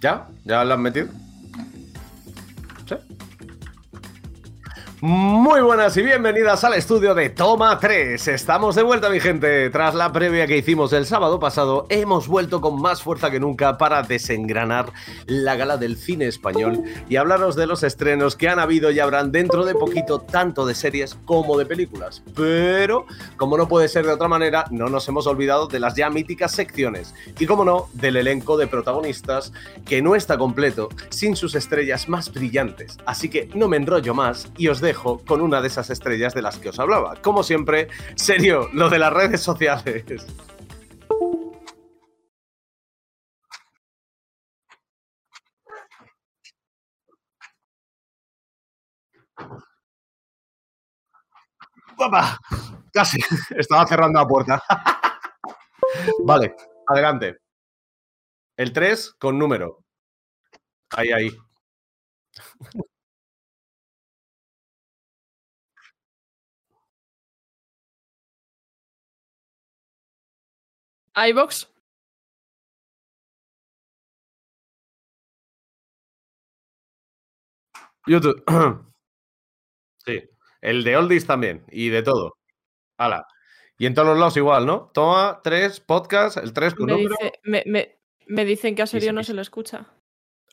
¿Ya? ¿Ya la has metido? Muy buenas y bienvenidas al estudio de Toma 3. Estamos de vuelta, mi gente. Tras la previa que hicimos el sábado pasado, hemos vuelto con más fuerza que nunca para desengranar la gala del cine español y hablaros de los estrenos que han habido y habrán dentro de poquito, tanto de series como de películas. Pero, como no puede ser de otra manera, no nos hemos olvidado de las ya míticas secciones y, como no, del elenco de protagonistas que no está completo sin sus estrellas más brillantes. Así que no me enrollo más y os dejo con una de esas estrellas de las que os hablaba. Como siempre, serio, lo de las redes sociales. ¡Papá! Casi, estaba cerrando la puerta. vale, adelante. El 3 con número. Ahí, ahí. iBox. YouTube. sí. El de Oldies también. Y de todo. Hala. Y en todos los lados igual, ¿no? Toma tres podcasts, el tres con Me, número. dice- me- me- me dicen que a serio sí, no se lo escucha.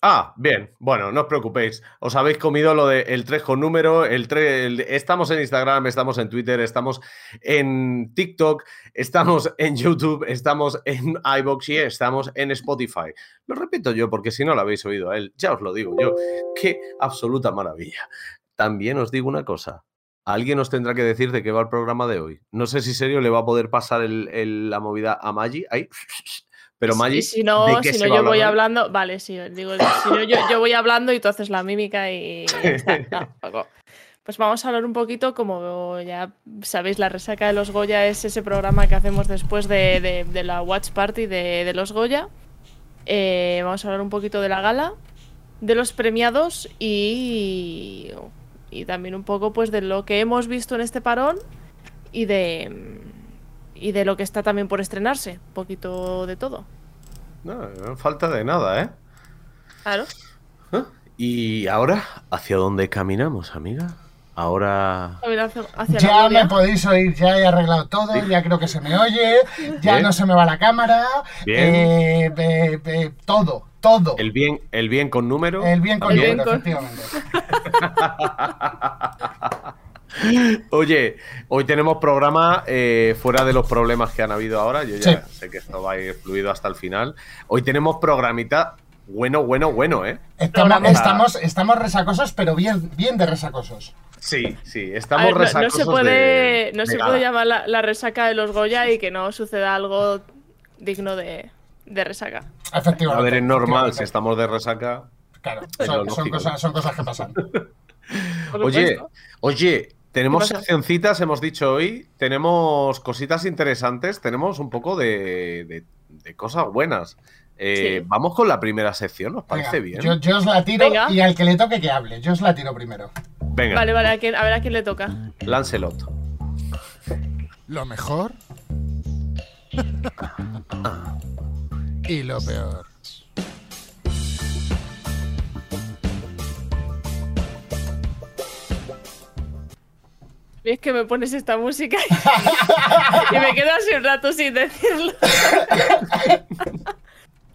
Ah, bien. Bueno, no os preocupéis. Os habéis comido lo del el 3 con número. El 3, estamos en Instagram, estamos en Twitter, estamos en TikTok, estamos en YouTube, estamos en iBox y estamos en Spotify. Lo repito yo porque si no lo habéis oído a él, ya os lo digo yo. Qué absoluta maravilla. También os digo una cosa. Alguien os tendrá que decir de qué va el programa de hoy. No sé si serio le va a poder pasar el- el- la movida a Maggi. Ahí. Pero Maggi, y si no, ¿de qué si no yo voy hablando. Vale, sí, digo, si no, yo, yo voy hablando y tú haces la mímica y. está. No. Pues vamos a hablar un poquito, como ya sabéis, la resaca de los Goya es ese programa que hacemos después de, de- de la Watch Party de, de los Goya. Eh, vamos a hablar un poquito de la gala, de los premiados y, y también un poco pues de lo que hemos visto en este parón y de, y de lo que está también por estrenarse. Un poquito de todo. No, no falta de nada, ¿eh? Claro. ¿Eh? ¿Y ahora hacia dónde caminamos, amiga? Ahora. Hacia, Ya me podéis oír, ya he arreglado todo, ya creo que se me oye, ya Bien. no se me va la cámara, Bien. eh, eh, eh, todo, todo. El bien, el bien con número. El bien con El número, bien con- efectivamente. Oye, hoy tenemos programa eh, fuera de los problemas que han habido ahora. Yo ya Sí. sé que esto va a ir fluido hasta el final. Hoy tenemos programita bueno, bueno, bueno, ¿eh? Estamos, estamos, estamos resacosos, pero bien, bien de resacosos. Sí, sí, estamos ver, no- no, resacosos se puede, de- no de se puede llamar la, la resaca de los Goya y que no suceda algo digno de, de resaca. Efectivamente. A ver, es normal, si estamos de resaca. Claro, son, cosas, son cosas que pasan. Oye, oye, tenemos seccioncitas, hemos dicho hoy, tenemos cositas interesantes, tenemos un poco de, de- de cosas buenas. Eh, Sí. Vamos con la primera sección, ¿os parece Venga, bien? Yo, yo os la tiro Venga. y al que le toque que hable. Yo os la tiro primero. Venga, Vale, vale, a, quién- a ver a quién le toca. Lancelot. Lo mejor y lo peor. Y es que me pones esta música y, y me quedo así un rato sin decirlo.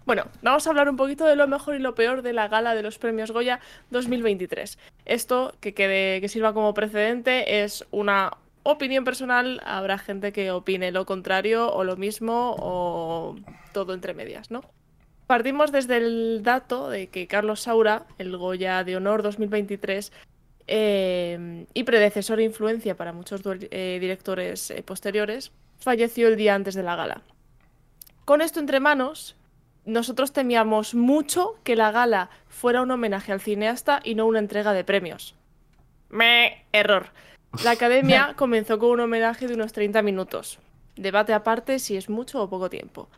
Bueno, vamos a hablar un poquito de lo mejor y lo peor de la gala de los premios Goya 2023. Esto, que, quede, que sirva como precedente, es una opinión personal. Habrá gente que opine lo contrario o lo mismo o todo entre medias, ¿no? Partimos desde el dato de que Carlos Saura, el Goya de Honor 2023, eh, y predecesor e influencia para muchos eh, directores eh, posteriores, falleció el día antes de la gala. Con esto entre manos, nosotros temíamos mucho que la gala fuera un homenaje al cineasta y no una entrega de premios. Me error. La academia comenzó con un homenaje de unos 30 minutos. Debate aparte si es mucho o poco tiempo.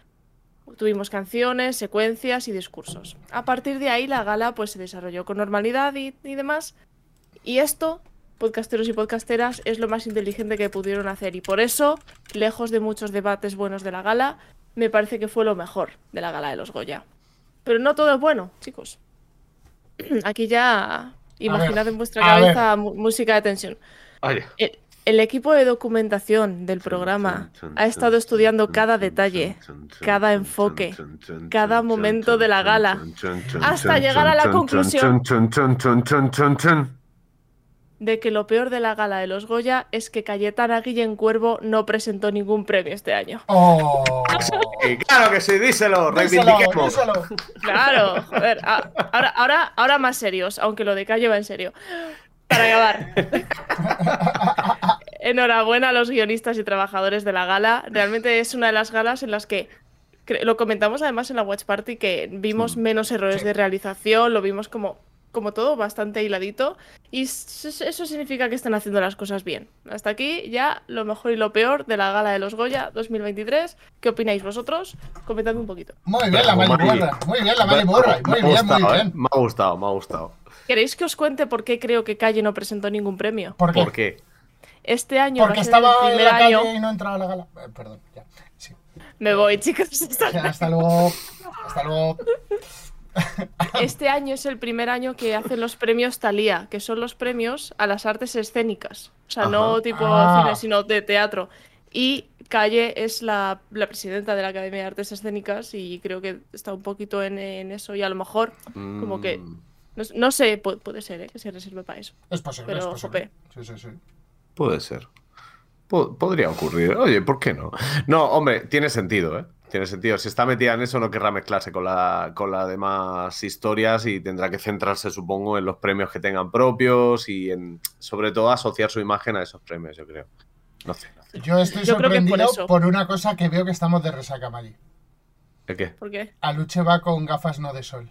Tuvimos canciones, secuencias y discursos. A partir de ahí la gala pues se desarrolló con normalidad y, y demás. Y esto podcasteros y podcasteras, es lo más inteligente que pudieron hacer. Y por eso, lejos de muchos debates buenos de la gala, me parece que fue lo mejor de la gala de los Goya. Pero no todo es bueno, chicos. Aquí ya imaginad en vuestra cabeza música de tensión. El equipo de documentación del programa ha estado estudiando cada detalle, cada enfoque, cada momento de la gala, hasta llegar a la conclusión de que lo peor de la gala de los Goya es que Cayetana Guillén Cuervo no presentó ningún premio este año. ¡Oh! Claro que sí, díselo, reivindiquemos. díselo. Claro, joder. a- Ahora, ahora, ahora más serios, aunque lo de Calle va en serio. Para acabar. Enhorabuena a los guionistas y trabajadores de la gala. Realmente es una de las galas en las que lo comentamos además en la Watch Party que vimos menos errores Sí. de realización, lo vimos como, como todo bastante hiladito y eso significa que están haciendo las cosas bien. Hasta aquí ya lo mejor y lo peor de la gala de los Goya 2023. ¿Qué opináis vosotros? Comentadme un poquito. Muy bien la Bravo, Mali Mali. Borra. Muy bien la Me- Mali Borra. me Muy bien, muy gustado, ¿eh? bien. Me ha gustado, me ha gustado. ¿Queréis que os cuente por qué creo que Calle no presentó ningún premio? ¿Por qué? ¿Por qué? Este año Porque va a ser el estaba en la calle año. y no entraba a la gala. Eh, perdón, ya. Sí. Me voy, chicos. Hasta luego. Hasta luego. Este año es el primer año que hacen los premios Thalía, que son los premios a las artes escénicas. O sea, no tipo Ah. cine, sino de teatro. Y Calle es la, la presidenta de la Academia de Artes Escénicas y creo que está un poquito en, en eso y a lo mejor, como que, Mm, no, no sé, pu- puede ser ¿eh? que se reserve para eso. Es posible, Pero, es posible. Sí, sí, sí. Puede ser. Po- podría ocurrir. Oye, ¿por qué no? No, hombre, tiene sentido, ¿eh? Tiene sentido. Si está metida en eso, no querrá mezclarse con la, con las demás historias y tendrá que centrarse, supongo, en los premios que tengan propios y en, sobre todo, asociar su imagen a esos premios, yo creo. No sé. no sé. Yo estoy Yo por sorprendido por una cosa que veo que estamos de resaca, Mali. ¿De qué? ¿Por qué? Aluche va con gafas no de sol.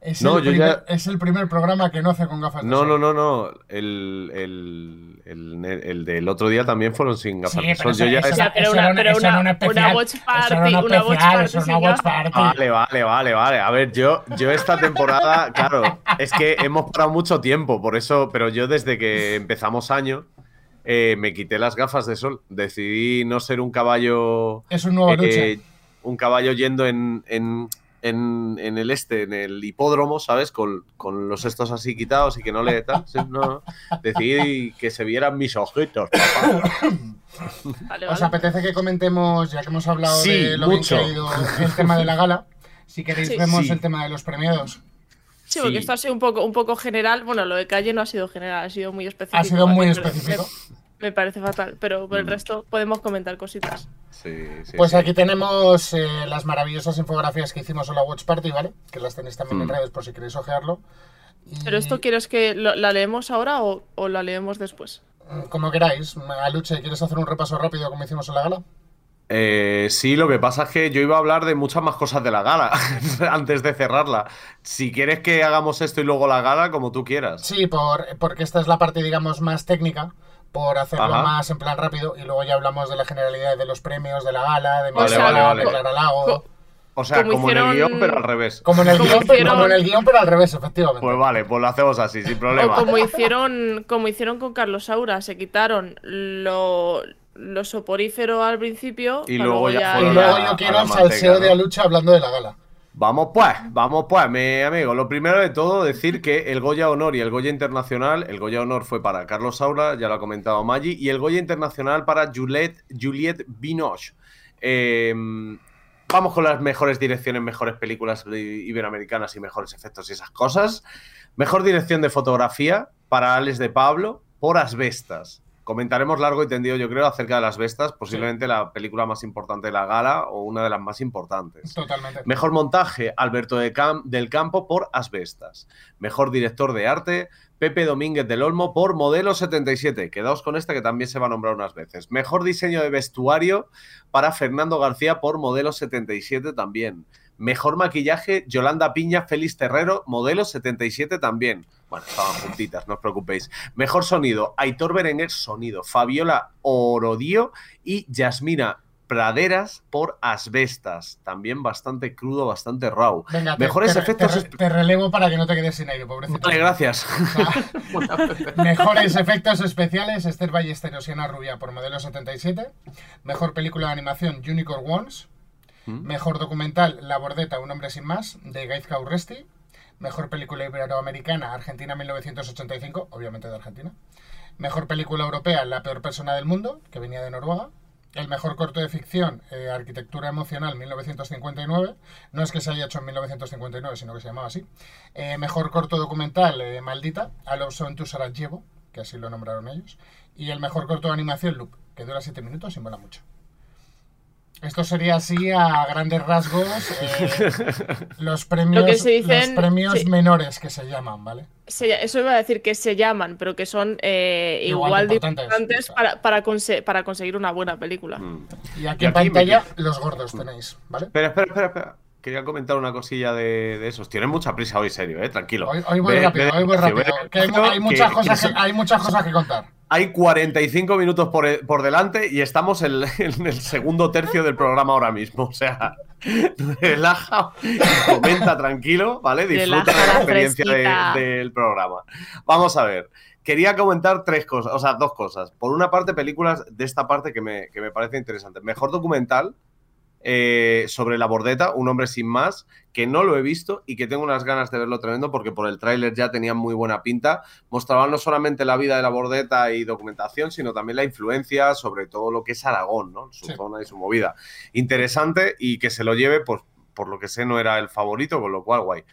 Es, No, el yo primer, ya- es el primer programa que no hace con gafas de No, sol. no, no, no. El, el, el, el del otro día también fueron sin gafas Sí, de sol. Yo ya eso pero una- pero una- una una especial. watch party, una watch una watch. Vale, vale, vale, vale. A ver, yo, yo esta temporada, claro, es que hemos parado mucho tiempo, por eso, pero yo desde que empezamos año eh, me quité las gafas de sol. Decidí no ser un caballo. Es un nuevo eh, un caballo yendo en, en, en- en el este, en el hipódromo, ¿sabes? Con, con los estos así quitados y que no le tal. Sí, no, no. Decidí que se vieran mis ojitos. papá. Vale, ¿Os vale. apetece que comentemos, ya que hemos hablado Sí, de lo mucho. bien que ha ido el tema de la gala? Si queréis, Sí. vemos Sí. el tema de los premiados. Sí, porque Sí. esto ha sido un poco, un poco general. Bueno, lo de calle no ha sido general, ha sido muy específico. Ha sido muy específico. Me, parece fatal, pero por el Mm. resto podemos comentar cositas. Sí, sí, Pues sí. aquí tenemos eh, las maravillosas infografías que hicimos en la Watch Party, ¿vale? Que las tenéis también en Mm. redes por si queréis ojearlo. Y, ¿Pero esto quieres que lo- la leemos ahora o, o la leemos después? mm, Como queráis. Aluche, ¿quieres hacer un repaso rápido como hicimos en la gala? Eh, sí, lo que pasa es que yo iba a hablar de muchas más cosas de la gala antes de cerrarla. Si quieres que hagamos esto y luego la gala, como tú quieras. Sí, por, porque esta es la parte, digamos, más técnica, por hacerlo Ajá. más en plan rápido, y luego ya hablamos de la generalidad de los premios, de la gala, de sea, Miguel, vale, de vale. Clara Lago. O sea, Como como, en el guion, pero al revés. Como en, el como guion, pero- hicieron- como en el guion, pero al revés, efectivamente. Pues vale, pues lo hacemos así, sin O problema. como hicieron, como hicieron con Carlos Saura, se quitaron lo, lo soporífero al principio. Y luego ya y fueron luego yo quiero el salseo ¿no? de Aluche hablando de la gala. Vamos pues, vamos pues, mi amigo. Lo primero de todo, decir que el Goya Honor y el Goya Internacional, el Goya Honor fue para Carlos Saura, ya lo ha comentado Maggi, y el Goya Internacional para Juliette, Binoche. Eh, vamos con las mejores direcciones, mejores películas iberoamericanas y mejores efectos y esas cosas. Mejor dirección de fotografía para Alex de Pablo por Asbestas. Comentaremos largo y tendido, yo creo, acerca de Las Bestas, posiblemente la película más importante de la gala o una de las más importantes. Totalmente. Mejor montaje, Alberto de Cam- del Campo por Asbestas. Mejor director de arte, Pepe Domínguez del Olmo por Modelo 77. Quedaos con este que también se va a nombrar unas veces. Mejor diseño de vestuario para Fernando García por Modelo 77 también. Mejor maquillaje, Yolanda Piña, Félix Terrero, Modelo 77 también. Bueno, estaban juntitas, no os preocupéis. Mejor sonido, Aitor Berenguer, sonido, Fabiola Orodío y Yasmina Praderas por Asbestas. También bastante crudo, bastante raw. Venga, Mejores te- efectos. te- te relevo para que no te quedes sin aire, pobrecito. Vale, gracias. Mejores efectos especiales, Esther Ballesteros y Ana Rubia por modelo 77. Mejor película de animación, Unicorn Ones. Mejor documental, La Bordeta, un hombre sin más, de Gaizka Urresti. Mejor película iberoamericana, Argentina 1985, obviamente de Argentina. Mejor película europea, La peor persona del mundo, que venía de Noruega. El mejor corto de ficción, eh, Arquitectura emocional 1959. No es que se haya hecho en 1959, sino que se llamaba así. Eh, mejor corto documental, eh, Maldita, A Love Song to Sarajevo, que así lo nombraron ellos. Y el mejor corto de animación, Loop, que dura 7 minutos y mola mucho. Esto sería así a grandes rasgos eh, los premios, Lo que se dicen- los premios sí. menores que se llaman, ¿vale? Se- eso iba a decir que se llaman, pero que son eh, Igual igual, de importantes, para, para, conse- para conseguir una buena película. Mm. Y aquí Y en aquí pantalla los gordos tenéis, ¿vale? Espera, espera, espera, espera. Quería comentar una cosilla de, de esos. Tienen mucha prisa hoy, serio, eh. Tranquilo. Hoy, hoy voy Ve- rápido, ve hoy voy rápido. ve que hay, muchas que- cosas que, hay muchas cosas que contar. Hay 45 minutos por, por delante y estamos en, en el segundo tercio del programa ahora mismo. O sea, relaja comenta tranquilo, ¿vale? Disfruta Relaja de la experiencia de- del programa. Vamos a ver. Quería comentar tres cosas, o sea, dos cosas. Por una parte, películas de esta parte que me, que me parece interesante. Mejor documental eh, sobre la bordeta, Un hombre sin más, que no lo he visto y que tengo unas ganas de verlo tremendo porque por el tráiler ya tenía muy buena pinta. Mostraban no solamente la vida de la bordeta y documentación, sino también la influencia sobre todo lo que es Aragón, ¿no? Su Sí. zona y su movida. Interesante y que se lo lleve, pues por lo que sé no era el favorito, con lo cual guay.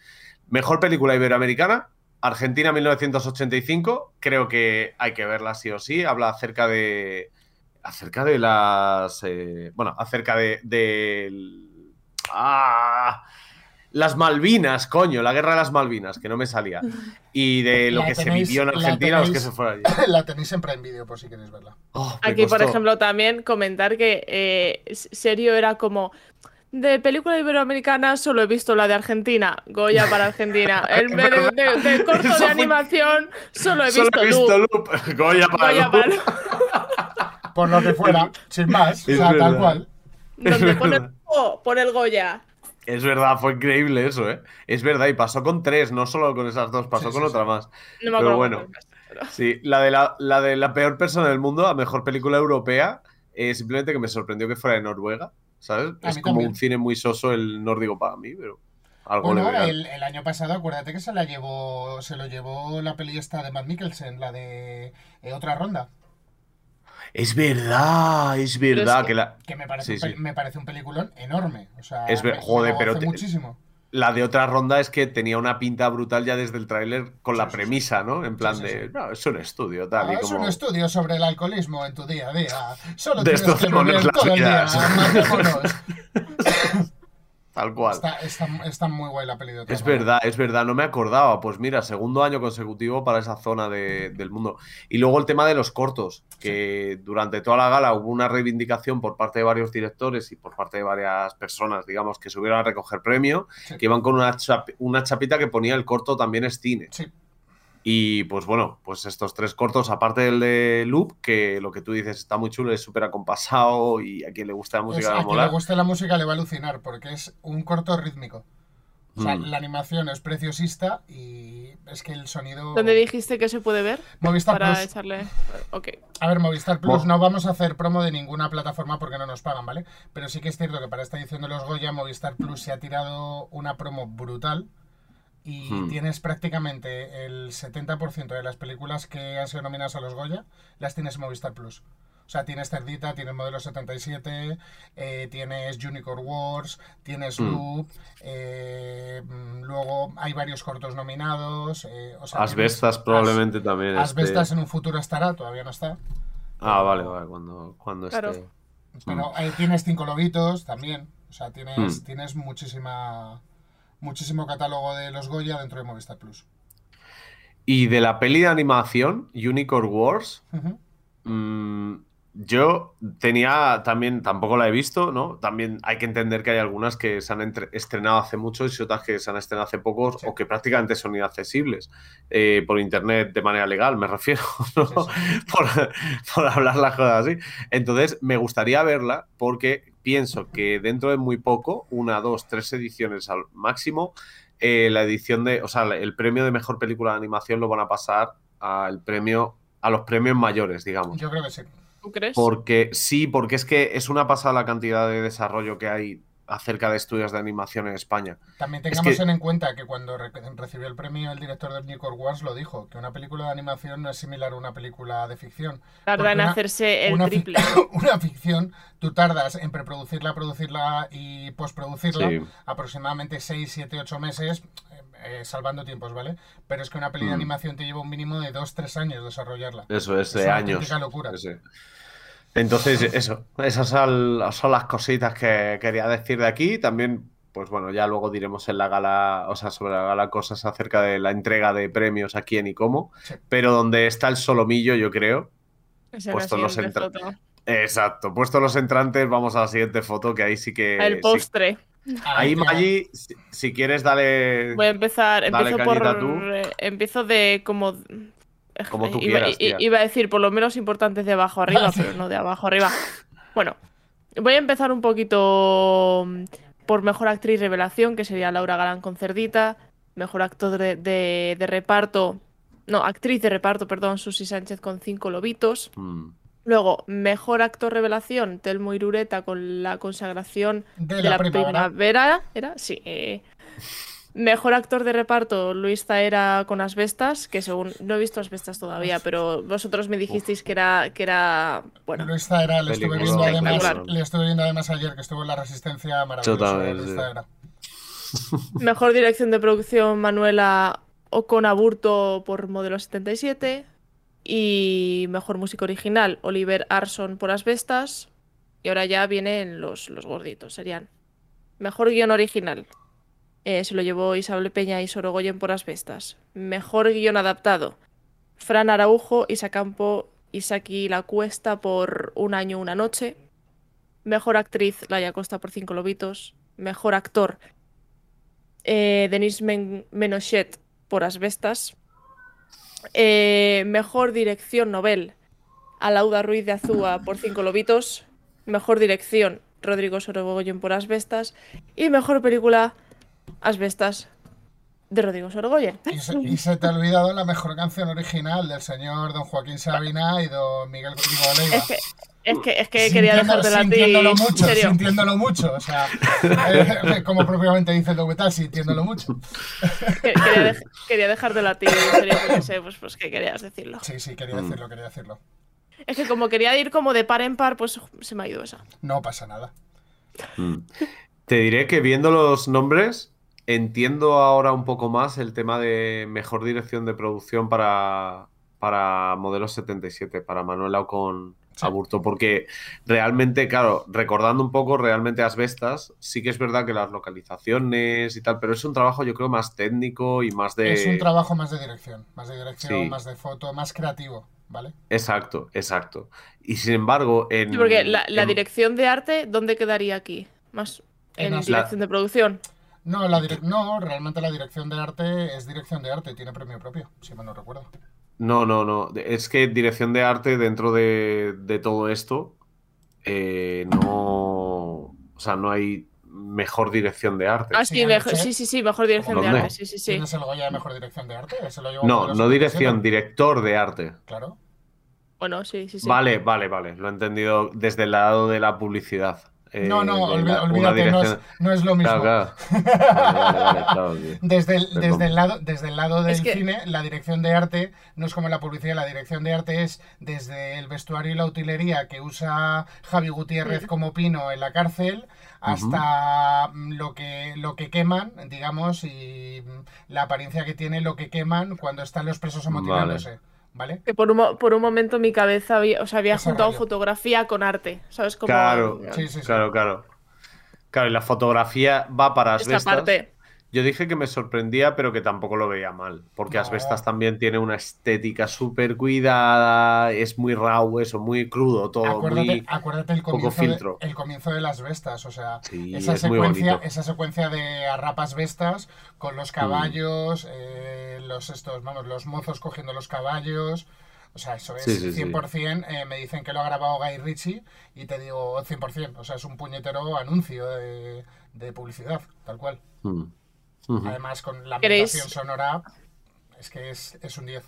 Mejor película iberoamericana, Argentina 1985, creo que hay que verla sí o sí, habla acerca de acerca de las eh, bueno, acerca de ah, las Malvinas, coño, la guerra de las Malvinas, que no me salía. Y de lo La que se tenéis- vivió en Argentina, los que tenéis- se fueron allí. la tenéis siempre en vídeo por si queréis verla. Oh, Aquí, por ejemplo, también comentar que eh, Serio era como. De película iberoamericana solo he visto la de Argentina, Goya para Argentina. El de, de- corto Eso de animación solo he Solo visto, he visto Loop. Loop. Goya para Goya Loop. para Loop. Por lo que fuera, sin más, o Es sea, tal cual. Donde pone, oh, pone el Goya. Es verdad, fue increíble eso, ¿eh? Es verdad, y pasó con tres, no solo con esas dos, pasó Sí, con sí, otra sí. más. No me Pero acuerdo bueno. pero- Sí, la de la, la de la peor persona del mundo, la mejor película europea, eh, simplemente que me sorprendió que fuera de Noruega, ¿sabes? A Es como también. un cine muy soso el nórdico para mí, pero algo Bueno, el año pasado, acuérdate que se la llevó, se lo llevó la peli esta de Matt Mikkelsen, la de eh, otra ronda. Es verdad, es verdad es que la, Que me parece, Sí, sí. me parece un peliculón enorme. O sea, Es ver- joder, pero te- muchísimo. la de otra ronda es que tenía una pinta brutal ya desde el tráiler con la Sí, premisa, ¿no? En plan de, no, es un estudio, tal, Ah, y es como... un estudio sobre el alcoholismo en tu día a día. Solo De tienes que las todo el día. Tal cual. Está, está, está muy guay la peli de otra Es ronda. verdad, es verdad, no me acordaba. Pues mira, segundo año consecutivo para esa zona de- del mundo. Y luego el tema de los cortos, que durante toda la gala hubo una reivindicación por parte de varios directores y por parte de varias personas, digamos, que subieron a recoger premio, Sí. que iban con una, chap- una chapita que ponía el corto también es cine. Sí, Y pues bueno, pues estos tres cortos, aparte del de Loop, que lo que tú dices está muy chulo, es súper acompasado y a quien le gusta la música a le va a quien le molar. guste la música le va a alucinar porque es un corto rítmico. O sea, Mm. la animación es preciosista y es que el sonido. ¿Dónde dijiste que se puede ver? Movistar Para Plus. echarle. A ver, Movistar Plus, no vamos a hacer promo de ninguna plataforma porque no nos pagan, ¿vale? Pero sí que es cierto que para esta edición de los Goya, Movistar Plus se ha tirado una promo brutal y Hmm. tienes prácticamente el 70% de las películas que han sido nominadas a los Goya, las tienes en Movistar Plus. O sea, tienes Cerdita, tienes Modelo 77, eh, tienes Unicorn Wars, tienes Hmm. Loop, eh, mm, luego hay varios cortos nominados. eh, o sea, tienes Asbestas probablemente también. As- Asbestas esté. en un futuro estará, todavía no está. Ah, vale, vale, cuando, cuando Claro. esté. Pero eh, tienes cinco lobitos también. O sea, tienes, Mm. tienes muchísima muchísimo catálogo de los Goya dentro de Movistar Plus. Y de la peli de animación, Unicorn Wars, mm, yo tenía también, tampoco la he visto, ¿no? También hay que entender que hay algunas que se han entre- estrenado hace mucho y otras que se han estrenado hace poco Sí. o que prácticamente son inaccesibles eh, por internet de manera legal, me refiero, ¿no? Sí, Por, por hablar las cosas así. Entonces, me gustaría verla porque pienso que dentro de muy poco, una, dos, tres ediciones al máximo, eh, la edición de, o sea, el premio de mejor película de animación lo van a pasar al premio, a los premios mayores, digamos. Yo creo que sí. ¿Tú crees? Porque sí, porque es que es una pasada la cantidad de desarrollo que hay acerca de estudios de animación en España. También Es tengamos que- en cuenta que cuando re- recibió el premio el director de Unicorn Wars lo dijo, que una película de animación no es similar a una película de ficción. Tarda en hacerse el una, triple. una ficción, tú tardas en preproducirla, producirla y postproducirla Sí. aproximadamente 6, 7, 8 meses, eh, eh, salvando tiempos, ¿vale? Pero es que una peli de Mm. animación te lleva un mínimo de 2, 3 años desarrollarla. Eso es Es de una años. auténtica locura. Sí. Entonces, eso, esas son, las cositas que quería decir de aquí. También, pues bueno, ya luego diremos en la gala, o sea, sobre la gala cosas acerca de la entrega de premios a quién y cómo. Sí. Pero donde está el solomillo, yo creo. Esa es la puesto los siguiente entra- foto. Exacto, puesto los entrantes, vamos a la siguiente foto, que ahí sí que. El sí- postre. Ahí, Maggi, si, si quieres, dale. Voy a empezar. Dale Empiezo por. tú. eh, Empiezo de como. Como tú iba, quieras, tía. iba a decir por lo menos importantes de abajo arriba, pero no de abajo arriba. Bueno, voy a empezar un poquito mm, por mejor actriz revelación, que sería Laura Galán con Cerdita. Mejor actor de, de- de reparto. No, actriz de reparto, perdón, Susi Sánchez con Cinco Lobitos. Mm, Luego, mejor actor revelación, Telmo Irureta con la consagración de de la, la primavera. primavera. ¿Era? Sí. Mejor actor de reparto, Luis Zaera con Asbestas, que según. No he visto Asbestas todavía, pero vosotros me dijisteis que era. que era. Bueno. Luis Zaera le estuve, viendo además, le estuve viendo además ayer que estuvo en La Resistencia maravilloso. también, Luis. Mejor dirección de producción, Manuela Oconaburto por Modelo 77. Y mejor música original, Oliver Arson por Asbestas. Y ahora ya vienen los, los gorditos, serían. Mejor guion original. Eh, se lo llevó Isabel Peña y Sorogoyen por Asbestas. Mejor guion adaptado. Fran Araujo, Isa Campo, Isaki La Cuesta por Un año, una noche. Mejor actriz, Laia Costa por Cinco Lobitos. Mejor actor, eh, Denis Men- Menochet por Asbestas. Eh, mejor dirección novel, Alauda Ruiz de Azúa por Cinco Lobitos. Mejor dirección, Rodrigo Sorogoyen por Asbestas. Y mejor película, Asbestas, de Rodrigo Sorogoyen. Y se, y se te ha olvidado la mejor canción original del señor don Joaquín Sabina y don Miguel Diego Leiva. Es que, es que, es que quería Sintiendo- dejártela a ti. Sintiéndolo En mucho, serio. sintiéndolo mucho. O sea, eh, como propiamente dice el documental, sintiéndolo mucho. Que- Quería, dej- quería dejártela a ti, en serio, porque sé pues, pues que querías decirlo. Sí, sí, quería Mm. decirlo, quería decirlo. Es que como quería ir como de par en par, pues se me ha ido esa. No pasa nada. mm. Te diré que viendo los nombres, entiendo ahora un poco más el tema de mejor dirección de producción para, para Modelo 77, para Manuela con Sí. Aburto, porque realmente, claro, recordando un poco, realmente Asbestas, sí que es verdad que las localizaciones y tal, pero es un trabajo yo creo más técnico y más de... Es un trabajo más de dirección, más de dirección, Sí. más de foto, más creativo, ¿vale? Exacto, exacto. Y sin embargo, en... Sí, porque la, la en- dirección de arte, ¿dónde quedaría aquí? Más En en dirección de producción. No, la direc- no, realmente la dirección de arte es dirección de arte, tiene premio propio, si mal no recuerdo. No, no, no. Es que dirección de arte dentro de, de todo esto, eh, no. O sea, no hay mejor dirección de arte. Ah, Sí, sí, mejor- sí, sí, sí, mejor dirección de arte. Sí, sí, sí. ¿Quién es el Goya de mejor dirección de arte? Ese lo lleva No, no dirección, 77. director de arte. Claro. Bueno, sí, sí, sí. Vale, vale, vale. Lo he entendido desde el lado de la publicidad. Eh, no, no, una olvídate, no es, no es lo mismo. Claro, claro. Vale, vale, vale, claro, tío. Desde el, desde, el lado, desde el lado del Es que- cine, la dirección de arte no es como la publicidad, la dirección de arte es desde el vestuario y la utilería que usa Javi Gutiérrez como Pino en la cárcel hasta mm, lo que lo que queman, digamos, y mm, la apariencia que tiene lo que queman cuando están los presos amotinándose, ¿vale? Que por un, mo- por un momento mi cabeza había, o sea, había Ese juntado rollo. fotografía con arte. ¿Sabes? Como Claro, Sí, sí, sí. Claro, claro. Claro, y la fotografía va para esta asbestas. parte. Yo dije que me sorprendía, pero que tampoco lo veía mal. Porque No. Asbestas también tiene una estética súper cuidada, es muy raw, eso, muy crudo todo. Acuérdate, muy... acuérdate el poco comienzo, de, filtro. el comienzo de las bestas, o sea, Sí, esa, es secuencia, esa secuencia de arrapas bestas con los caballos, eh, los estos, vamos, los mozos cogiendo los caballos. O sea, eso es Sí, sí, sí. 100%. eh, me dicen que lo ha grabado Guy Ritchie y te digo 100%. O sea, es un puñetero anuncio de, de publicidad, tal cual. Mm. Además, con la ¿Queréis- ambientación sonora, es que es, es un 10.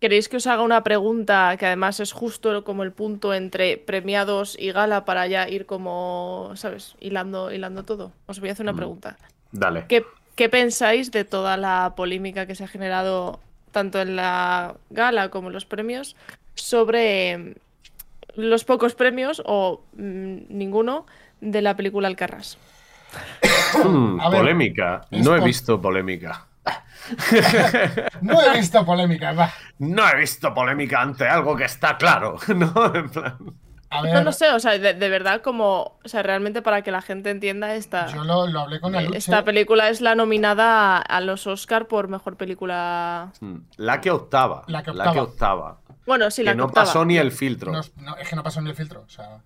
¿Queréis que os haga una pregunta que además es justo como el punto entre premiados y gala para ya ir como, ¿sabes? Hilando, hilando todo. Os voy a hacer una Mm. pregunta. Dale. ¿Qué, qué pensáis de toda la polémica que se ha generado tanto en la gala como en los premios sobre mm, los pocos premios o mm, ninguno de la película Alcarrás? Mm, ver, polémica. No he por- visto polémica. No he visto polémica, va. No he visto polémica ante algo que está claro. No, en plan. A ver, No, no sé, o sea, de, de verdad como, o sea, realmente para que la gente entienda esta, yo lo, lo hablé con eh, Aluche. esta película es la nominada a, a los Oscar por mejor película. mm, La que octava. La que octava. octava. Bueno, sí, la que que no octava. pasó ni el filtro. No, no, es que no pasó ni el filtro. O sea,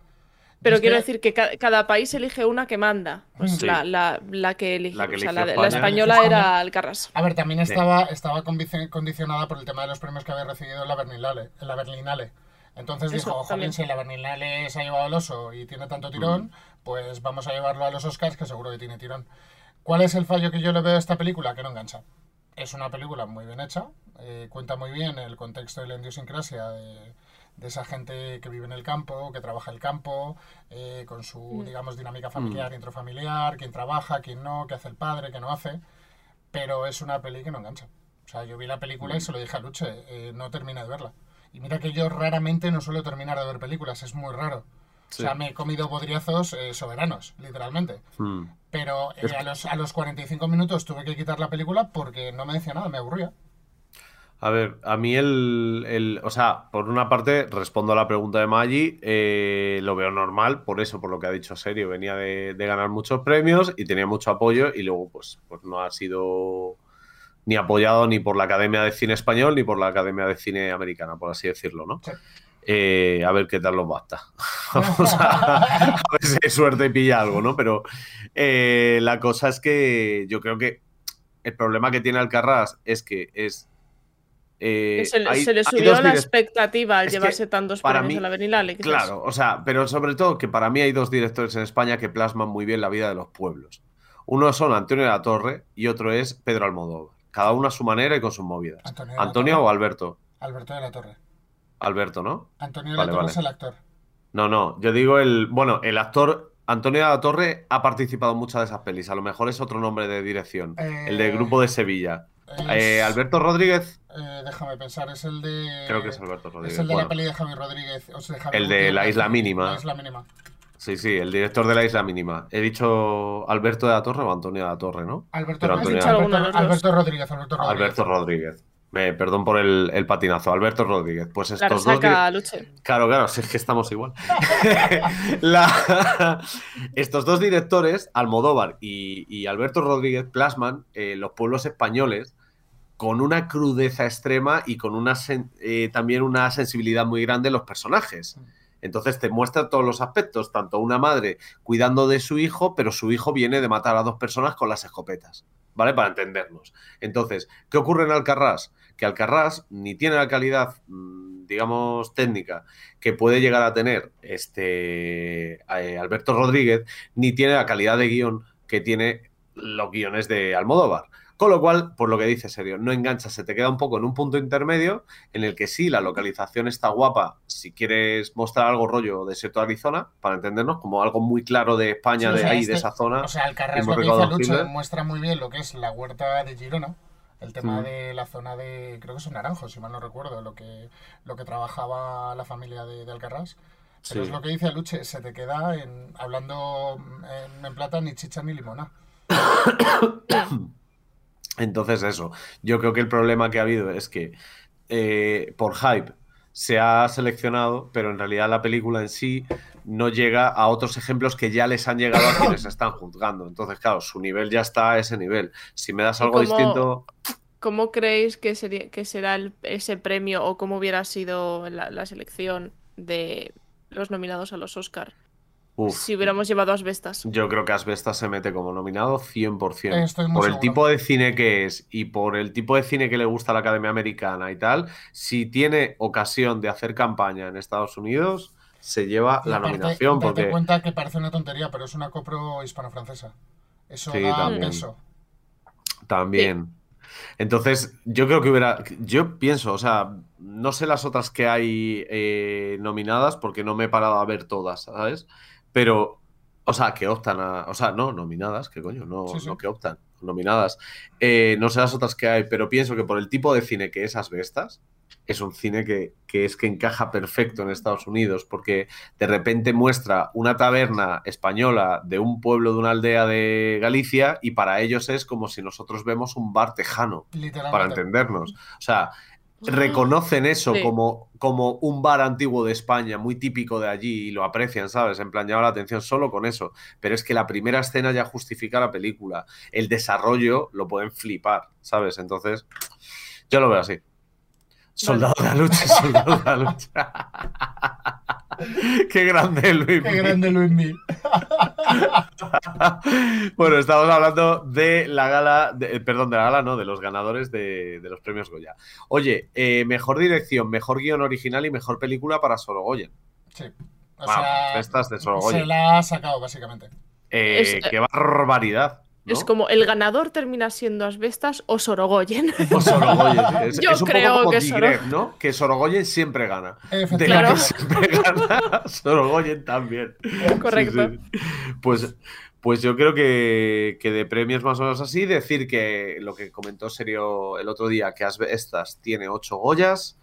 Pero quiero decir que ca- cada país elige una que manda. Pues Sí. la, la- la que elige. La que o sea, eligió la, de- la España. española era Alcarrás. A ver, también Sí. estaba, estaba condici- condicionada por el tema de los premios que había recibido en la Berlinale. En la Berlinale. Entonces Eso, dijo, joder, si la Berlinale se ha llevado el oso y tiene tanto tirón, pues vamos a llevarlo a los Oscars, que seguro que tiene tirón. ¿Cuál es el fallo que yo le veo a esta película? Que no engancha. Es una película muy bien hecha, eh, cuenta muy bien el contexto y la idiosincrasia de, de esa gente que vive en el campo, que trabaja el campo, eh, con su, digamos, dinámica familiar, intrafamiliar, quién trabaja, quién no, qué hace el padre, qué no hace. Pero es una peli que no engancha. O sea, yo vi la película y se lo dije a Luche, eh, no terminé de verla. Y mira que yo raramente no suelo terminar de ver películas, es muy raro. Sí. O sea, me he comido bodriazos eh, soberanos, literalmente. Mm. Pero eh, Es- a, los, a los 45 minutos tuve que quitar la película porque no me decía nada, me aburría. A ver, a mí el, el- O sea, por una parte, respondo a la pregunta de Maggi, eh, lo veo normal, por eso, por lo que ha dicho Serio, venía de, de ganar muchos premios y tenía mucho apoyo y luego, pues, pues no ha sido ni apoyado ni por la Academia de Cine Español ni por la Academia de Cine Americana, por así decirlo, ¿no? Sí. Eh, a ver qué tal los basta. Vamos a, a ver si hay suerte y pilla algo, ¿no? Pero eh, la cosa es que yo creo que el problema que tiene Alcarrás es que es. Eh, Que se, le- hay- se le subió la expectativa al Es llevarse tantos para premios mí- a la. Claro, o sea, pero sobre todo que para mí hay dos directores en España que plasman muy bien la vida de los pueblos. Uno son Antonio de la Torre y otro es Pedro Almodóvar. Cada uno a su manera y con sus movidas. Antonio o Alberto. Alberto de la Torre. Alberto, ¿no? Antonio de Vale, la Torre vale. es el actor. No, no, yo digo el. Bueno, el actor Antonio de la Torre ha participado en muchas de esas pelis. A lo mejor es otro nombre de dirección. Eh, El del grupo de Sevilla. Es- Eh, Alberto Rodríguez. eh, déjame pensar, es el de. Creo que es Alberto Rodríguez. Es el de Bueno, la peli de Javi Rodríguez. o sea, de Javi El de La Isla Mínima. La Isla Mínima. Sí, sí, el director de La Isla Mínima. He dicho Alberto de la Torre o Antonio de la Torre, ¿no? Alberto, Pero Antonio- Alberto. Alberto Rodríguez. Alberto Rodríguez. Alberto Rodríguez. Me, perdón por el, el patinazo. Alberto Rodríguez. Pues estos dos. Luche. Claro, claro, si es que estamos igual. La- Estos dos directores, Almodóvar y, y Alberto Rodríguez, plasman eh, los pueblos españoles con una crudeza extrema y con una sen- eh, también una sensibilidad muy grande en los personajes. Entonces te muestra todos los aspectos, tanto una madre cuidando de su hijo, pero su hijo viene de matar a dos personas con las escopetas, ¿vale? Para entendernos. Entonces, ¿qué ocurre en Alcarrás? Que Alcarrás ni tiene la calidad, mm, digamos, técnica que puede llegar a tener este eh, Alberto Rodríguez, ni tiene la calidad de guion que tiene los guiones de Almodóvar. Con lo cual, por lo que dice Serio, no engancha, se te queda un poco en un punto intermedio en el que sí, la localización está guapa si quieres mostrar algo rollo de cierto Arizona, para entendernos, como algo muy claro de España, Sí, o de sea, ahí, este- de esa zona. O sea, hemos lo que dice Lucho muestra muy bien lo que es la huerta de Girona. El tema de la zona de, creo que son naranjos, si mal no recuerdo, lo que, lo que trabajaba la familia de, de Alcarrás. Pero Sí. es lo que dice Luche, se te queda en, hablando en, en plata ni chicha ni limona. Entonces, eso. Yo creo que el problema que ha habido es que eh, por hype se ha seleccionado, pero en realidad la película en sí no llega a otros ejemplos que ya les han llegado a quienes están juzgando. Entonces, claro, su nivel ya está a ese nivel. Si me das algo cómo- distinto, ¿Cómo creéis que, sería, que será el- ese premio o cómo hubiera sido la, la selección de los nominados a los Oscar uf, si hubiéramos llevado a Asbestas? yo creo que Asbestas se mete como nominado 100%. Estoy muy por el seguro. tipo de cine que es y por el tipo de cine que le gusta a la Academia Americana y tal, si tiene ocasión de hacer campaña en Estados Unidos, se lleva Y la aparte, nominación. date Porque cuenta que parece una tontería, pero es una copro hispano-francesa. Eso Sí, da también. peso. También. Entonces, yo creo que hubiera. Yo pienso, o sea, no sé las otras que hay eh, nominadas porque no me he parado a ver todas, ¿sabes? Pero, o sea, que optan a. O sea, no, nominadas, ¿qué coño? No, Sí, sí. no que optan, nominadas. Eh, no sé las otras que hay, pero pienso que por el tipo de cine que es Asbestas, es un cine que, que es que encaja perfecto en Estados Unidos, porque de repente muestra una taberna española de un pueblo de una aldea de Galicia y para ellos es como si nosotros vemos un bar tejano, para entendernos. O sea, reconocen eso Sí. como, como un bar antiguo de España, muy típico de allí, y lo aprecian, ¿sabes? En plan, llama la atención solo con eso. Pero es que la primera escena ya justifica la película. El desarrollo lo pueden flipar, ¿sabes? Entonces, yo lo veo así. Soldado de la lucha, soldado de la lucha. Qué grande, Luis. Qué grande Luis Mil. bueno, estamos hablando de la gala, de- eh, perdón, de la gala, no, de los ganadores de, de los premios Goya. Oye, eh, mejor dirección, mejor guion original y mejor película para Sorogoyen. Sí. O Vamos, sea, estas de se Sorogoyen. la ha sacado, básicamente. Eh, Es- qué barbaridad. ¿No? Es como el ganador termina siendo Asbestas o Sorogoyen. O Sorogoyen. Es, Yo es un creo poco como que Tigrev, Soro- ¿no? Que Sorogoyen siempre gana. De la Efectivamente. que siempre gana, Sorogoyen también. Correcto. Sí, sí. Pues, pues yo creo que, que de premios más o menos así, decir que lo que comentó Serio el otro día, que Asbestas tiene 8 Goyas,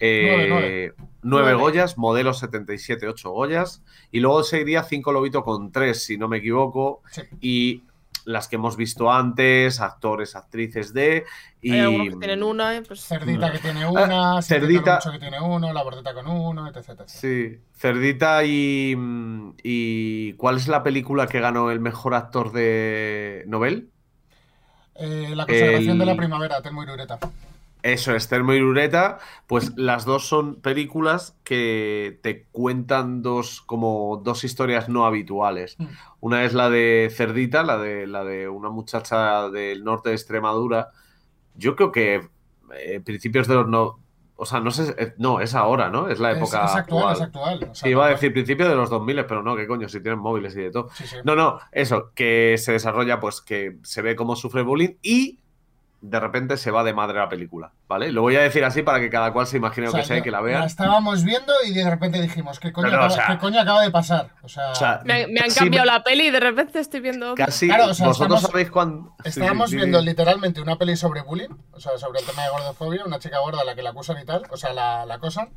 eh, Nueve, 9 Nueve. Goyas, modelo 77, 8 Goyas, y luego seguiría 5 Lobito con 3, si no me equivoco, Sí. y las que hemos visto antes, actores, actrices de... Y, Hay algunos que tienen una, eh, pues Cerdita que tiene una, Ah, Cerdita que tiene uno, la bordeta con uno, etc. etc. Sí, Cerdita y, y... ¿Cuál es la película que ganó el mejor actor de Nobel? Eh, la consagración El- de la primavera, Telmo y Lureta. Eso es Termo y Lureta, pues las dos son películas que te cuentan dos como dos historias no habituales. Mm. Una es la de Cerdita, la de la de una muchacha del norte de Extremadura. Yo creo que eh, principios de los no, o sea, no sé, eh, no, es ahora, ¿no? Es la Es, época es actual, actual. es actual. o sea, Sí, iba a decir principios de los 2000, pero no, qué coño, si tienen móviles y de todo. cual. Sí, sí. No, no, eso, que se desarrolla, pues que se ve cómo sufre bullying y de repente se va de madre la película, ¿vale? Lo voy a decir así para que cada cual se imagine O lo sea, que sea y que la vean. estábamos viendo y de repente dijimos, ¿qué coño, No, acaba, o sea- qué coño acaba de pasar? O sea, O sea, me, me han sí, cambiado la peli y de repente estoy viendo. Casi, Claro, o sea, vosotros estamos- sabéis cuándo... estábamos sí, sí. viendo literalmente una peli sobre bullying, o sea, sobre el tema de gordofobia, una chica gorda a la que la acusan y tal, o sea, la, la acosan.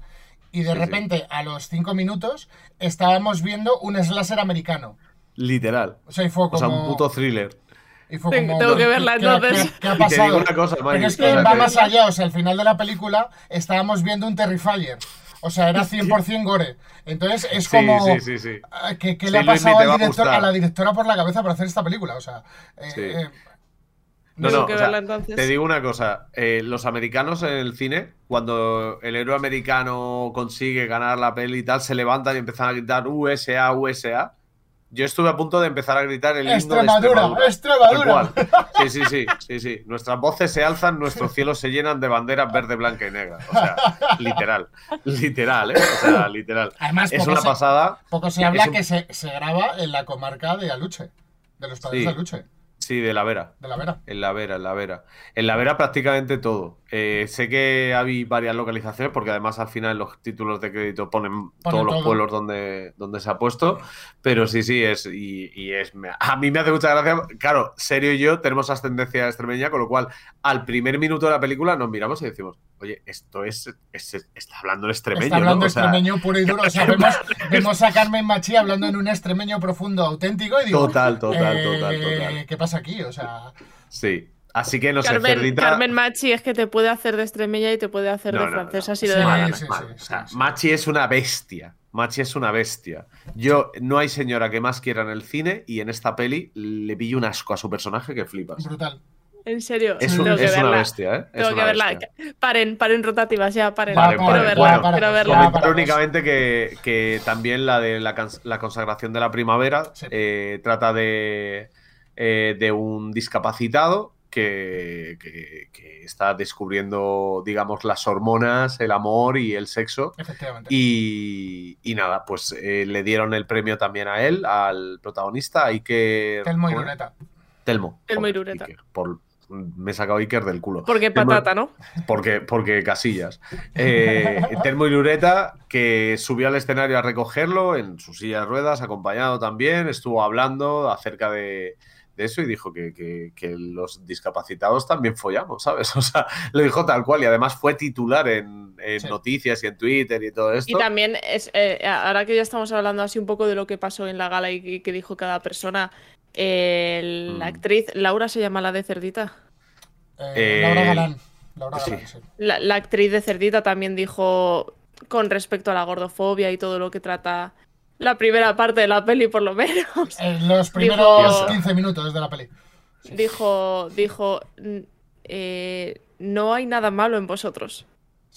Y de Sí, sí. repente, a los cinco minutos, estábamos viendo un slasher americano. Literal. O sea, y fue O como... sea, un puto thriller. Y fue Tengo- como, tengo que verla, ¿qué- qué- entonces. ¿Qué, ha Y te digo pasado? una cosa, Pero es o que sea, va que- más allá, o sea, al final de la película estábamos viendo un Terrifier. O sea, era 100% gore. Entonces es como... sí, sí, sí. ah, ¿Qué, qué Sí, le ha pasado al a la directora por la cabeza para hacer esta película? O sea, eh, Sí. eh, No, Tengo no, que o sea, verla entonces. te digo una cosa, eh, los americanos en el cine, cuando el héroe americano consigue ganar la peli y tal, se levantan y empiezan a gritar USA, USA. Yo estuve a punto de empezar a gritar el himno de Extremadura, Extremadura. Extremadura. Sí, sí, sí, sí, sí. Nuestras voces se alzan, nuestros cielos se llenan de banderas verde, blanca y negra. O sea, literal, literal, ¿eh? O sea, literal. Además, Es una se, pasada. poco se habla Es un- que se, se graba en la comarca de Aluche, de los padres Sí. de Aluche, Sí, de la Vera. de la Vera. En la Vera, en la Vera. En la Vera prácticamente todo. Eh, sé que hay varias localizaciones porque además al final los títulos de crédito ponen, todos los pueblos donde, donde se ha puesto. Pero sí, sí, es. Y, y es. A mí me hace mucha gracia. Claro, Serio y yo tenemos ascendencia extremeña, con lo cual al primer minuto de la película nos miramos y decimos, oye, esto es. es- está hablando el extremeño. Está hablando ¿no? O sea, extremeño puro y duro. O sea, vemos, vemos a Carmen Machi hablando en un extremeño profundo, auténtico, y digo... Total, total, eh, total, total. ¿Qué pasa aquí? O sea... Sí. Así que no sé, Carmen, Cerdita. Carmen Machi es que te puede hacer de extremeña y te puede hacer No, de no, francesa no. si lo Sí, de O sea, sí, sí. Machi es una bestia. Machi es una bestia. Yo no hay señora que más quiera en el cine y en esta peli le pillo un asco a su personaje que flipas. Brutal. En serio, Es, un- tengo que es una verla. bestia, ¿eh? Es Tengo que verla. bestia. Paren, paren rotativas ya, paren. Vale, quiero vale, verla, bueno, quiero pues, verla. únicamente que, que también la de la, la consagración de la primavera Sí. eh, trata de, eh, de un discapacitado que, que- que está descubriendo, digamos, las hormonas, el amor y el sexo. Efectivamente. Y, y nada, pues eh, le dieron el premio también a él, al protagonista, Iker... Telmo y. Telmo. Telmo y por- me he sacado Iker del culo. Porque patata, ¿no? Porque, porque Casillas. Eh, Telmo y Lureta, que subió al escenario a recogerlo en su silla de ruedas, acompañado también, estuvo hablando acerca de, de eso y dijo que, que- que los discapacitados también follamos, ¿sabes? O sea, lo dijo tal cual y además fue titular en, en Sí. noticias y en Twitter y todo esto. Y también, es, eh, ahora que ya estamos hablando así un poco de lo que pasó en la gala y que, que dijo cada persona, eh, la Mm. actriz, Laura se llama la de Cerdita. Eh, Eh, Laura Galán. Laura sí. Galán, sí. La, la actriz de Cerdita también dijo con respecto a la gordofobia y todo lo que trata la primera parte de la peli, por lo menos. En los primeros Dijo- 15 minutos de la peli. Dijo, dijo, "N- eh, no hay nada malo en vosotros.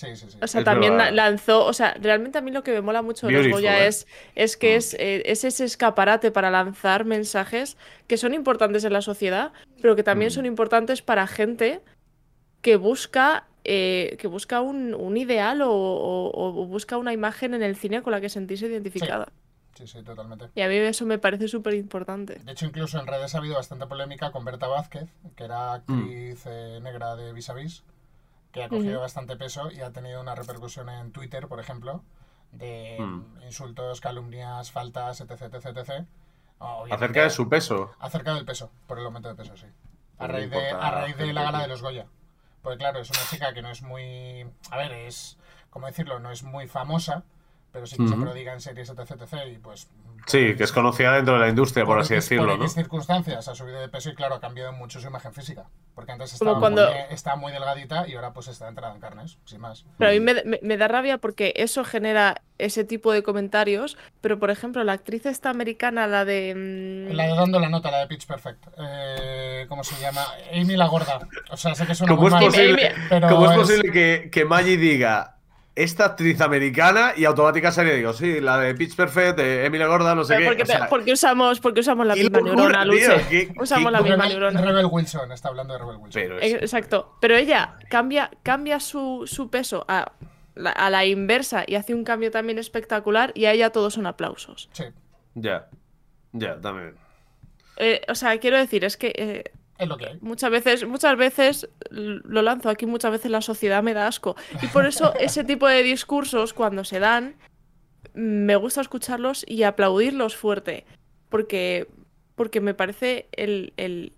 Sí, sí, sí. O sea, Es también verdad. la- lanzó, o sea, realmente a mí lo que me mola mucho de los Goya ¿eh? es, es que Mm. es, eh, es ese escaparate para lanzar mensajes que son importantes en la sociedad, pero que también Mm. son importantes para gente que busca, eh, que busca un, un ideal o, o- o busca una imagen en el cine con la que sentirse identificada. Sí, sí, totalmente. Y a mí eso me parece súper importante. De hecho, incluso en redes ha habido bastante polémica con Berta Vázquez, que era actriz eh, negra de Vis a Vis, que ha cogido bastante peso y ha tenido una repercusión en Twitter, por ejemplo, de Mm. insultos, calumnias, faltas, etc, etc, etc. Obviamente, Acerca de su peso. Acerca del peso, por el aumento de peso, sí. A raíz de, a la raíz de gente, la gala de los Goya. Porque claro, es una chica que no es muy... A ver, es... ¿Cómo decirlo? No es muy famosa, pero sí que se Ujú. prodiga en series, etc, etc. Y pues... Sí, que es conocida dentro de la industria, por, así X- decirlo, por ¿no? Circunstancias ha subido de peso y claro, ha cambiado mucho su imagen física. Porque antes Como estaba, cuando- muy, estaba muy delgadita y ahora pues está entrada en carnes, sin más. Pero a mí me, me- me da rabia porque eso genera ese tipo de comentarios, pero por ejemplo, la actriz esta americana, la de... mm, La de dando la nota, la de Pitch Perfect. Eh, ¿Cómo se llama? Amy la gorda. O sea, sé que suena ¿Cómo muy es mal, posible, pero cómo es es- posible que, que Maggie diga esta actriz americana y automática sería digo, sí, la de Pitch Perfect, de Emily Gorda, no sé pero qué. porque, o sea, porque usamos, porque usamos la misma locura, neurona, tío, Luche. qué- Usamos qué la misma Rebel, neurona. Rebel Wilson, está hablando de Rebel Wilson. pero es- Exacto. Pero ella cambia, cambia su, su peso a la, a la inversa y hace un cambio también espectacular y a ella todos son aplausos. Sí, Ya, ya, también. Eh, o sea, quiero decir, es que eh, es lo que hay. muchas veces, muchas veces, lo lanzo aquí, muchas veces la sociedad me da asco. Y por eso ese tipo de discursos, cuando se dan, me gusta escucharlos y aplaudirlos fuerte. Porque, porque me parece el, el-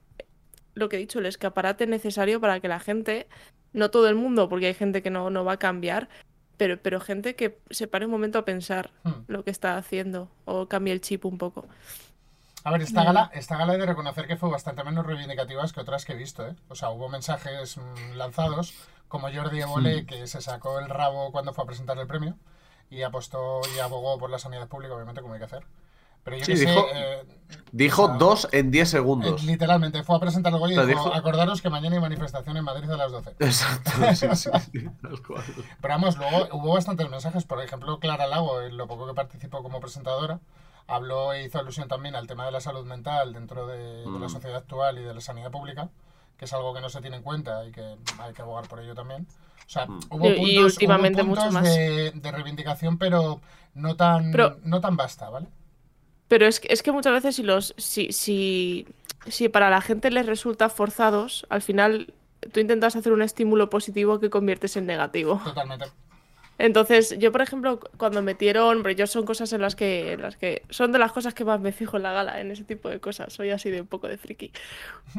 lo que he dicho, el escaparate necesario para que la gente, no todo el mundo, porque hay gente que no, no va a cambiar, pero, pero gente que se pare un momento a pensar Hmm. lo que está haciendo o cambie el chip un poco. A ver, esta gala, esta gala he de reconocer que fue bastante menos reivindicativas que otras que he visto, ¿eh? O sea, hubo mensajes mm, lanzados, como Jordi Evole, que se sacó el rabo cuando fue a presentar el premio y apostó y abogó por la sanidad pública, obviamente, como hay que hacer. Pero yo Sí, que sé, dijo- eh, Dijo o sea, dos en 10 eh, segundos. literalmente, fue a presentar el Goya y dijo, dijo- acordaros que mañana hay manifestación en Madrid a las 12. Exacto, sí, sí, sí. Pero vamos, luego hubo bastantes mensajes. Por ejemplo, Clara Lago, en lo poco que participó como presentadora, habló e hizo alusión también al tema de la salud mental dentro de, de la Mm. sociedad actual y de la sanidad pública, que es algo que no se tiene en cuenta y que hay que abogar por ello también. O sea, Mm. hubo Y- puntos, y últimamente hubo puntos mucho más. De, de reivindicación, pero no tan, Pero- no tan basta, ¿vale? Pero es que, es que muchas veces si los si, si, si para la gente les resulta forzados, al final tú intentas hacer un estímulo positivo que conviertes en negativo. Totalmente. Entonces, yo por ejemplo, cu- cuando metieron, pero yo son cosas en las que en las que son de las cosas que más me fijo en la gala, en ese tipo de cosas. Soy así de un poco de friki.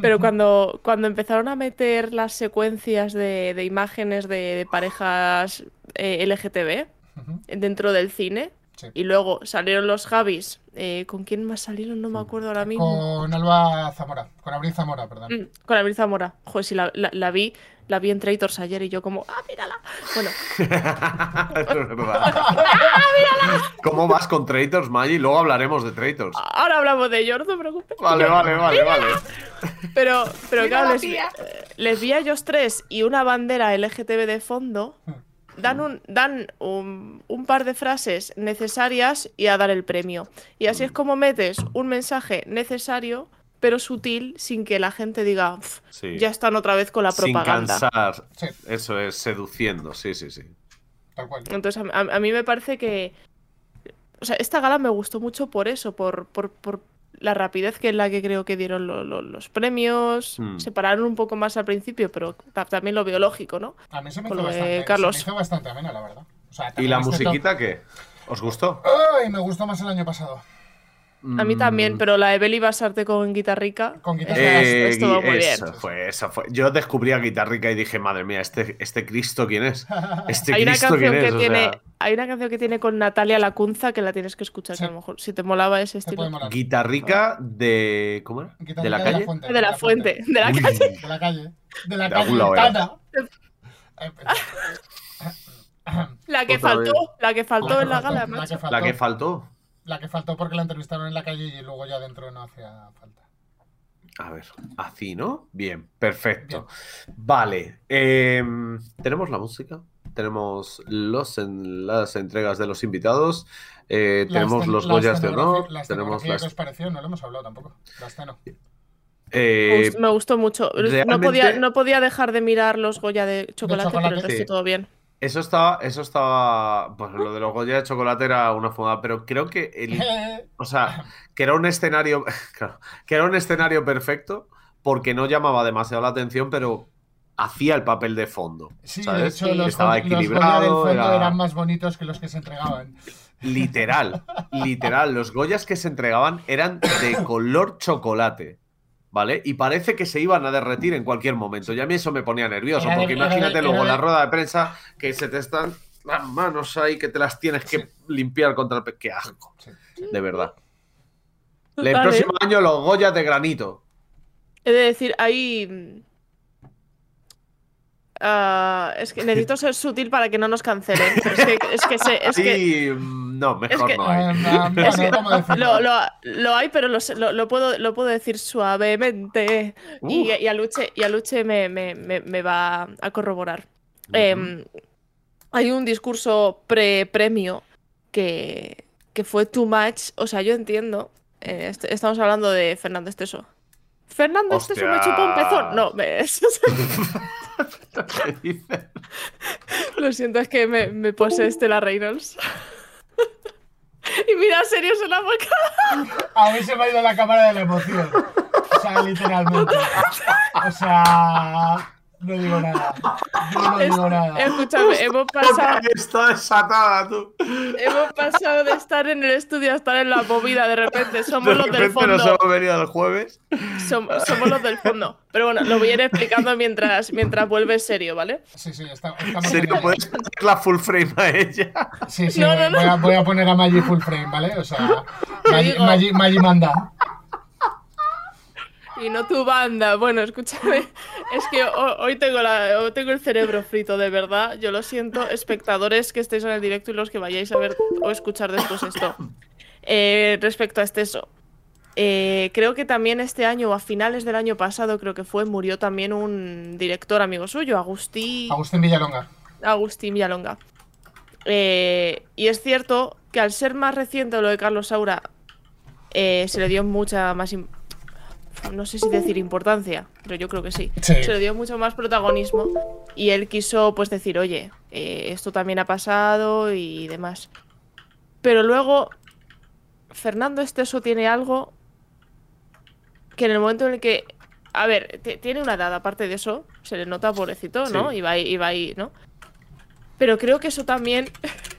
Pero cuando cuando empezaron a meter las secuencias de, de imágenes de, de parejas eh, LGTB dentro del cine, Sí. Y luego salieron los Javis. eh, ¿Con quién más salieron? No me acuerdo ahora mismo. Con Alba Zamora, con Abril Zamora, perdón. Mm, con Abril Zamora. Joder, la, la- la vi, la vi en Traitors ayer y yo como, ah, mírala. Bueno, Es verdad. ¿Cómo vas con Traitors, Maggi? Luego hablaremos de Traitors. ahora hablamos de ello, no te preocupes. Vale, vale, vale, vale. Pero, pero claro, les, les vi a ellos tres y una bandera LGTB de fondo. Dan, un, dan un, un par de frases necesarias y a dar el premio. Y así es como metes un mensaje necesario, pero sutil, sin que la gente diga, "Pf, Sí. ya están otra vez con la Sin propaganda. cansar. Sí. Eso es, seduciendo, sí, sí, sí. Tal cual. Entonces, a, a- a mí me parece que. O sea, esta gala me gustó mucho por eso, por, por, por la rapidez que es la que creo que dieron lo- lo- los premios. Hmm. Se pararon un poco más al principio, pero ta- también lo biológico, ¿no? A mí se me hizo bastante, Carlos. se me hizo bastante amena, la verdad. O sea, ¿Y la musiquita qué? ¿Os gustó? Ay, me gustó más el año pasado. A mí también, Mm, pero la de Beli Basarte con guitarrica. Con guitarrica. eh, estuvo muy bien. eso fue, eso fue. Yo descubrí a Guitarrica y dije, madre mía, este, este Cristo, ¿quién es? Este Hay una canción ¿quién que? O tiene. sea, Hay una canción que tiene con Natalia Lacunza que la tienes que escuchar, que a lo mejor si te molaba ese estilo. Guitarrica de. ¿Cómo era? Guitarrica ¿De la calle? fuente, De la fuente, de la calle. De la calle. De la De calle. era. Tana. Eh, La que faltó, la que faltó en la gala, la que faltó. La que faltó. Porque la entrevistaron en la calle y luego ya dentro no hacía falta. A ver, así, ¿no? Bien, perfecto. Vale, em, tenemos la música, tenemos los en- las entregas de los invitados, eh, tenemos los Goyas de honor, La tenemos escenografía las... que os pareció, no lo hemos hablado tampoco. La escena. Me eh, me gustó mucho. No podía, no podía dejar de mirar los Goya de chocolate, pero chocolate. el resto Sí. todo bien. Eso estaba, eso estaba, pues lo de los Goya de chocolate era una fumada, pero creo que el, o sea, que era un escenario, claro, que era un escenario perfecto porque no llamaba demasiado la atención, pero hacía el papel de fondo, Sí, de hecho, los, Estaba Goya- los Goya del equilibrado, fondo era- eran más bonitos que los que se entregaban. Literal, literal. Los Goyas que se entregaban eran de color chocolate. ¿Vale? Y parece que se iban a derretir en cualquier momento. Y a mí eso me ponía nervioso. Porque imagínate luego la rueda de prensa que se te están las manos ahí, que te las tienes que limpiar contra el. pe- ¡Qué asco! Sí. De verdad. El Vale. próximo año los Goyas de granito. He de decir, ahí. Ah, es que necesito ser sutil para que no nos cancelen. pero es que, es que, sé- es que Sí, mm, no, mejor que- no hay. Eh, ah, bueno, ¿cómo lo, decirlo? lo, lo hay, pero lo, sé- lo, lo puedo, lo puedo decir suavemente. Y, Uf. y a Luche, y a Luche me, me- me- me va a corroborar. Em, hay un discurso pre-premio que, que fue too much. O sea, yo entiendo. eh, est- estamos hablando de Fernando Esteso. Fernando Esteso me chupó un pezón. No, me- ¿Qué dices? lo siento, es que me, me posee Estela Reynolds. y mira, serios en la boca. A mí se me ha ido la cámara de la emoción. O sea, literalmente. O sea, no digo nada. Yo no Es- digo nada. Escúchame, hemos pasado, Está desatada, tú. hemos pasado de estar en el estudio a estar en la movida. De repente somos De los del repente nos fondo. hemos venido el jueves. Som- somos los del fondo. Pero bueno, lo voy a ir explicando mientras, mientras vuelve serio, ¿vale? Sí, sí, está- estamos ¿En en serio puedes poner la full frame a ella? Sí, sí, No, no, no. Voy, a, voy a poner a Maggie full frame, ¿vale? O sea, Maggie. Maggie- Maggie manda. Y no tu banda. Bueno, escúchame. Es que ho- hoy tengo, la, hoy tengo el cerebro frito, de verdad. Yo lo siento, espectadores que estéis en el directo y los que vayáis a ver o escuchar después esto. Eh, respecto a este eso. eh, creo que también este año o a finales del año pasado, creo que fue, murió también un director amigo suyo, Agustín. Agustín Villalonga. Agustín Villalonga. Eh, y es cierto que al ser más reciente lo de Carlos Saura, eh, se le dio mucha más. No sé si decir importancia, pero yo creo que sí. Sí. Se le dio mucho más protagonismo y él quiso, pues, decir, oye, eh, esto también ha pasado y demás. Pero luego, Fernando Esteso tiene algo que en el momento en el que. A ver, tiene una edad, aparte de eso, se le nota pobrecito, ¿no? Sí. Y va ahí, y va ahí, ¿no? Pero creo que eso también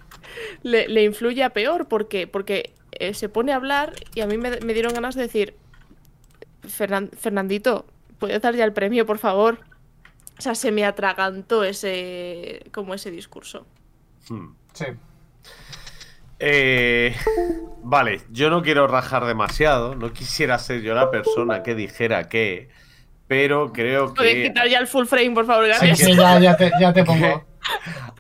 le, le influye a peor, porque, porque eh, se pone a hablar y a mí me, me dieron ganas de decir, "Fernan- Fernandito, ¿puedes dar ya el premio, por favor? O sea, se me atragantó ese, como ese discurso. Hmm. Sí. Eh, vale, yo no quiero rajar demasiado, no quisiera ser yo la persona que dijera que, pero creo Puedes que quitar ya el full frame, por favor, Sí, gracias. sí, ya, ya te, ya te pongo.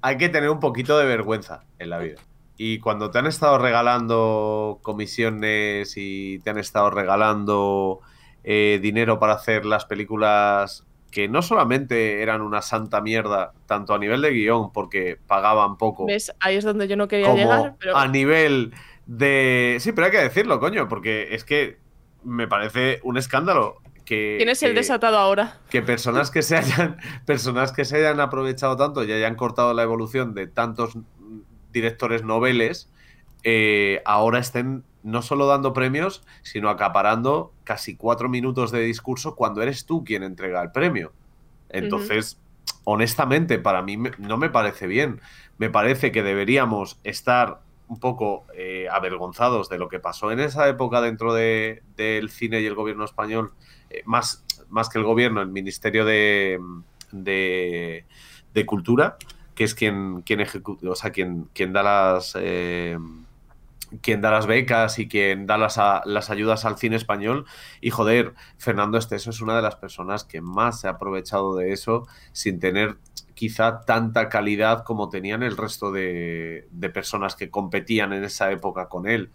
hay que tener un poquito de vergüenza en la vida. Y cuando te han estado regalando comisiones y te han estado regalando eh, dinero para hacer las películas que no solamente eran una santa mierda, tanto a nivel de guion, porque pagaban poco, ¿Ves? Ahí es donde yo no quería como llegar, pero a nivel de... Sí, pero hay que decirlo, coño, porque es que me parece un escándalo que... ¿quién es el que- desatado ahora? que personas que se hayan personas que se hayan aprovechado tanto y hayan cortado la evolución de tantos directores noveles eh, ahora estén no solo dando premios sino acaparando casi cuatro minutos de discurso cuando eres tú quien entrega el premio. Entonces honestamente para mí no me parece bien. Me parece que deberíamos estar un poco eh, avergonzados de lo que pasó en esa época dentro de- del cine y el gobierno español eh, más, más que el gobierno, el Ministerio de, de, de Cultura, que es quien, quien ejecuta, o sea, quien, quien da las eh, quien da las becas y quien da las, a- las ayudas al cine español. Y joder, Fernando Esteso es una de las personas que más se ha aprovechado de eso sin tener quizá tanta calidad como tenían el resto de, de personas que competían en esa época con él.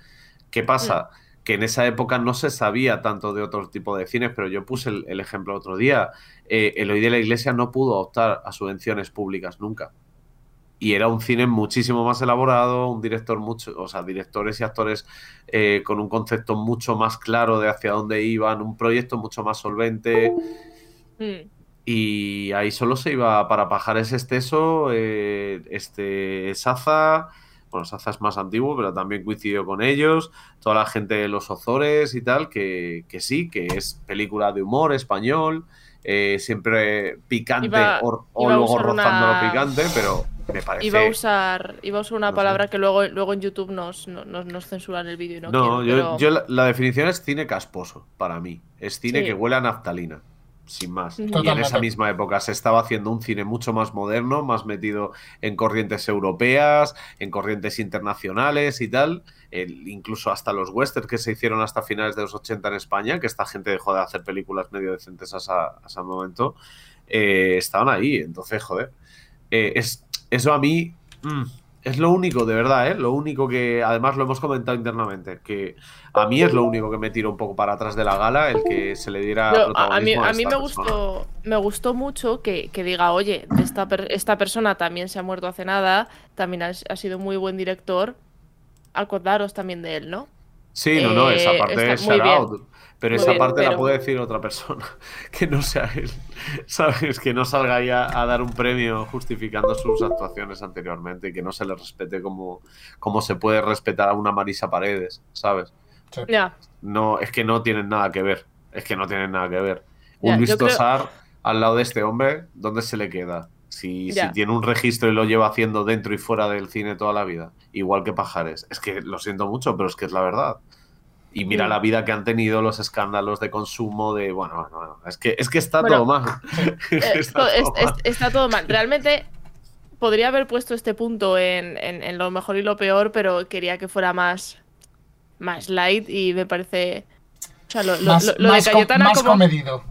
¿Qué pasa? Que en esa época no se sabía tanto de otro tipo de cines, pero yo puse el, el ejemplo otro día. Eh, Eloy de la Iglesia no pudo optar a subvenciones públicas nunca. Y era un cine muchísimo más elaborado, un director mucho, o sea, directores y actores eh, con un concepto mucho más claro de hacia dónde iban, un proyecto mucho más solvente. Mm. Y ahí solo se iba para Pajares Esteso, eh, este Saza, bueno, Saza es más antiguo, pero también coincidió con ellos, toda la gente de los Ozores y tal, que, que sí, que es película de humor español, eh, siempre picante Iba- o, o iba a luego rozando una- lo picante, pero me parece... Iba a usar, iba a usar una No sé. palabra que luego, luego en YouTube nos, no- nos, nos censuran el vídeo y no, No, quiero, yo, pero- yo la, la definición es cine casposo, para mí. Es cine Sí. que huele a naftalina, sin más. Y en esa misma época se estaba haciendo un cine mucho más moderno, más metido en corrientes europeas, en corrientes internacionales y tal. El- incluso hasta los westerns que se hicieron hasta finales de los 80 en España, que esta gente dejó de hacer películas medio decentes a ese momento, eh, estaban ahí. Entonces, joder. eh, es, eso a mí mm, es lo único, de verdad, ¿eh? Lo único que, además lo hemos comentado internamente, que a mí es lo único que me tira un poco para atrás de la gala, el que se le diera a, a mí, a mí me gustó, me gustó mucho que, que diga, oye, esta, per- esta persona también se ha muerto hace nada, también ha, ha sido muy buen director. Acordaros también de él, ¿no? Sí, no, no, esa Eh, parte está es muy shout out. Pero Muy esa bien, parte la puede decir otra persona, que no sea él. ¿Sabes? Que no salga ahí a, a dar un premio justificando sus actuaciones anteriormente y que no se le respete como, como se puede respetar a una Marisa Paredes, ¿sabes? Ya. No, es que no tienen nada que ver. Es que no tienen nada que ver. Un Luis creo- Tosar al lado de este hombre, ¿dónde se le queda? Si, si tiene un registro y lo lleva haciendo dentro y fuera del cine toda la vida. Igual que Pajares. Es que lo siento mucho, pero es que es la verdad. Y mira Mm. la vida que han tenido, los escándalos de consumo, de. Bueno, es que, es que está Bueno, todo mal. Eh, Está to- todo es- es- mal. está todo mal. Realmente podría haber puesto este punto en, en- en lo mejor y lo peor, pero quería que fuera más, más light y me parece... O sea, lo, lo- Más, lo- lo más de com- Cayetana más como comedido.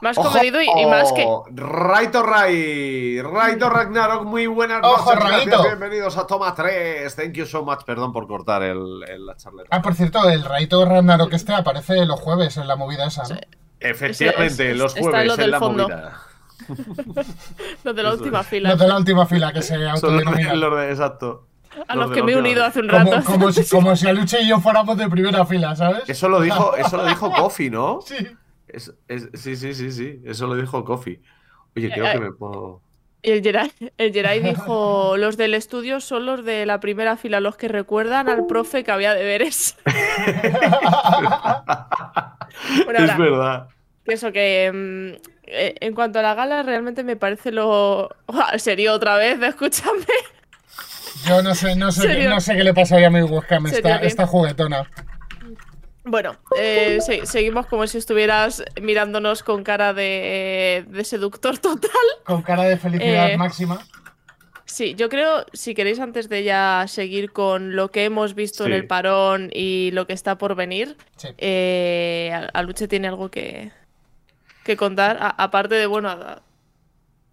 Más ¡Ojo! comedido y, y más que... Raito Ray, Raito Ragnarok, muy buenas ¡Ojo, noches, gracias, Raito! bienvenidos a Toma 3. Thank you so much, perdón por cortar el, el- la charleta. Ah, por cierto, el Raito Ragnarok este aparece los jueves en la movida esa, ¿no? Efectivamente, es- los está jueves lo en la fondo. movida. Los de la última fila. Los de la última fila que se Son los de, autodenominan. los de- exacto. A los que me he unido hace un Como, rato. como si, como si Aluche y yo fuéramos de primera fila, ¿sabes? Eso lo dijo, eso lo dijo Kofi, ¿no? Sí. Es- es- sí, sí, sí, sí. Eso lo dijo Kofi. Oye, creo Eh, que me puedo. Y el Geray, el Geray dijo, los del estudio son los de la primera fila, los que recuerdan al profe que había deberes. Bueno, es ahora, verdad. que eso que mm, eh, en cuanto a la gala realmente me parece lo... Sería otra vez, escúchame. Yo no sé, no sé, qué, no sé qué le pasaría a mi webcam, ¿Serio está, qué? está juguetona. Bueno, eh, se- seguimos como si estuvieras mirándonos con cara de, de seductor total. Con cara de felicidad Eh, máxima. Sí, yo creo, si queréis antes de ya seguir con lo que hemos visto en el parón y lo que está por venir, Sí. eh, Aluche tiene algo que, que contar, a- aparte de, bueno, a-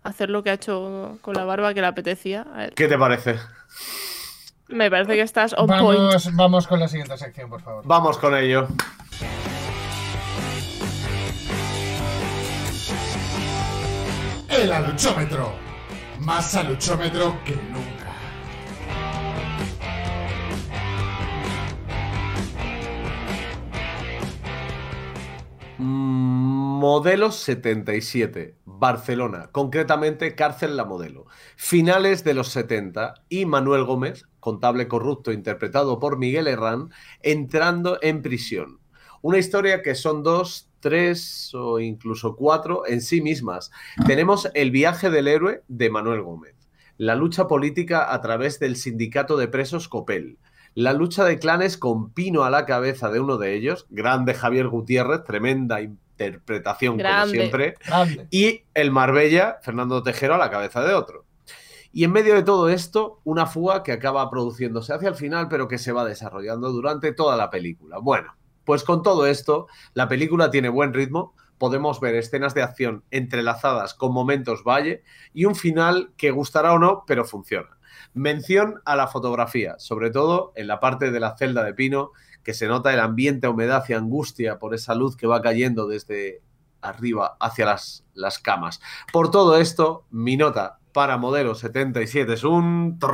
hacer lo que ha hecho con la barba que le apetecía. A ver, ¿Qué te parece? Me parece que estás on point. Vamos, vamos con la siguiente sección, por favor. Vamos con ello. El aluchómetro. Más aluchómetro que nunca. Modelo 77, Barcelona, concretamente Cárcel La Modelo. Finales de los 70 y Manuel Gómez, contable corrupto interpretado por Miguel Herrán, entrando en prisión. Una historia que son dos, tres o incluso cuatro en sí mismas. Tenemos el viaje del héroe de Manuel Gómez, la lucha política a través del sindicato de presos Copel, la lucha de clanes con Pino a la cabeza de uno de ellos, grande Javier Gutiérrez, tremenda interpretación como siempre, Grande. y el Marbella, Fernando Tejero a la cabeza de otro. Y en medio de todo esto, una fuga que acaba produciéndose hacia el final, pero que se va desarrollando durante toda la película. Bueno, pues con todo esto, la película tiene buen ritmo, podemos ver escenas de acción entrelazadas con momentos valle y un final que gustará o no, pero funciona. Mención a la fotografía, sobre todo en la parte de la celda de Pino, que se nota el ambiente, humedad y angustia por esa luz que va cayendo desde arriba hacia las, las camas. Por todo esto, mi nota para modelo 77 es un 1,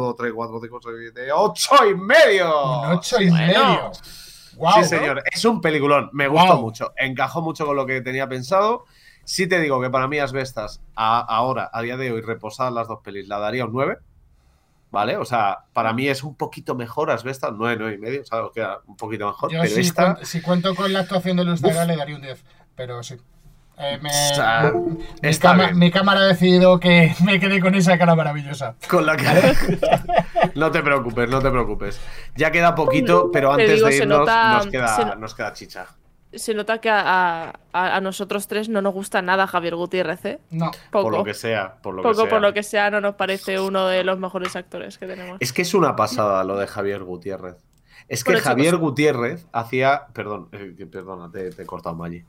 2, 3, 4, 5, 6, 7, 8 y medio. Un ocho y Bueno. medio. Guau, Sí, ¿no? señor, es un peliculón. Me gustó Guau. mucho. Encajó mucho con lo que tenía pensado. Sí te digo que para mí Asbestas, a- ahora, a día de hoy, reposadas las dos pelis, la daría un 9. ¿Vale? O sea, para mí es un poquito mejor Asbestas, 9, 9 y medio. O sea, queda un poquito mejor. Yo pero si, esta. cuento, si cuento con la actuación de Luz. Vega le daría un 10. Pero sí. Eh, me- mi, está cama- bien. mi cámara ha decidido que me quede con esa cara maravillosa. Con la que... no te preocupes, no te preocupes. Ya queda poquito, pero Te antes digo, de irnos nota- nos, queda, se no- nos queda chicha. Se nota que a, a- a nosotros tres no nos gusta nada Javier Gutiérrez, ¿eh? No. Poco. Por lo que sea, por lo que Poco sea. por lo que sea, no nos parece uno de los mejores actores que tenemos. Es que es una pasada lo de Javier Gutiérrez. Es que Bueno, chicos. Javier Gutiérrez hacía. Perdón, eh, perdona, te, te he cortado Maggi.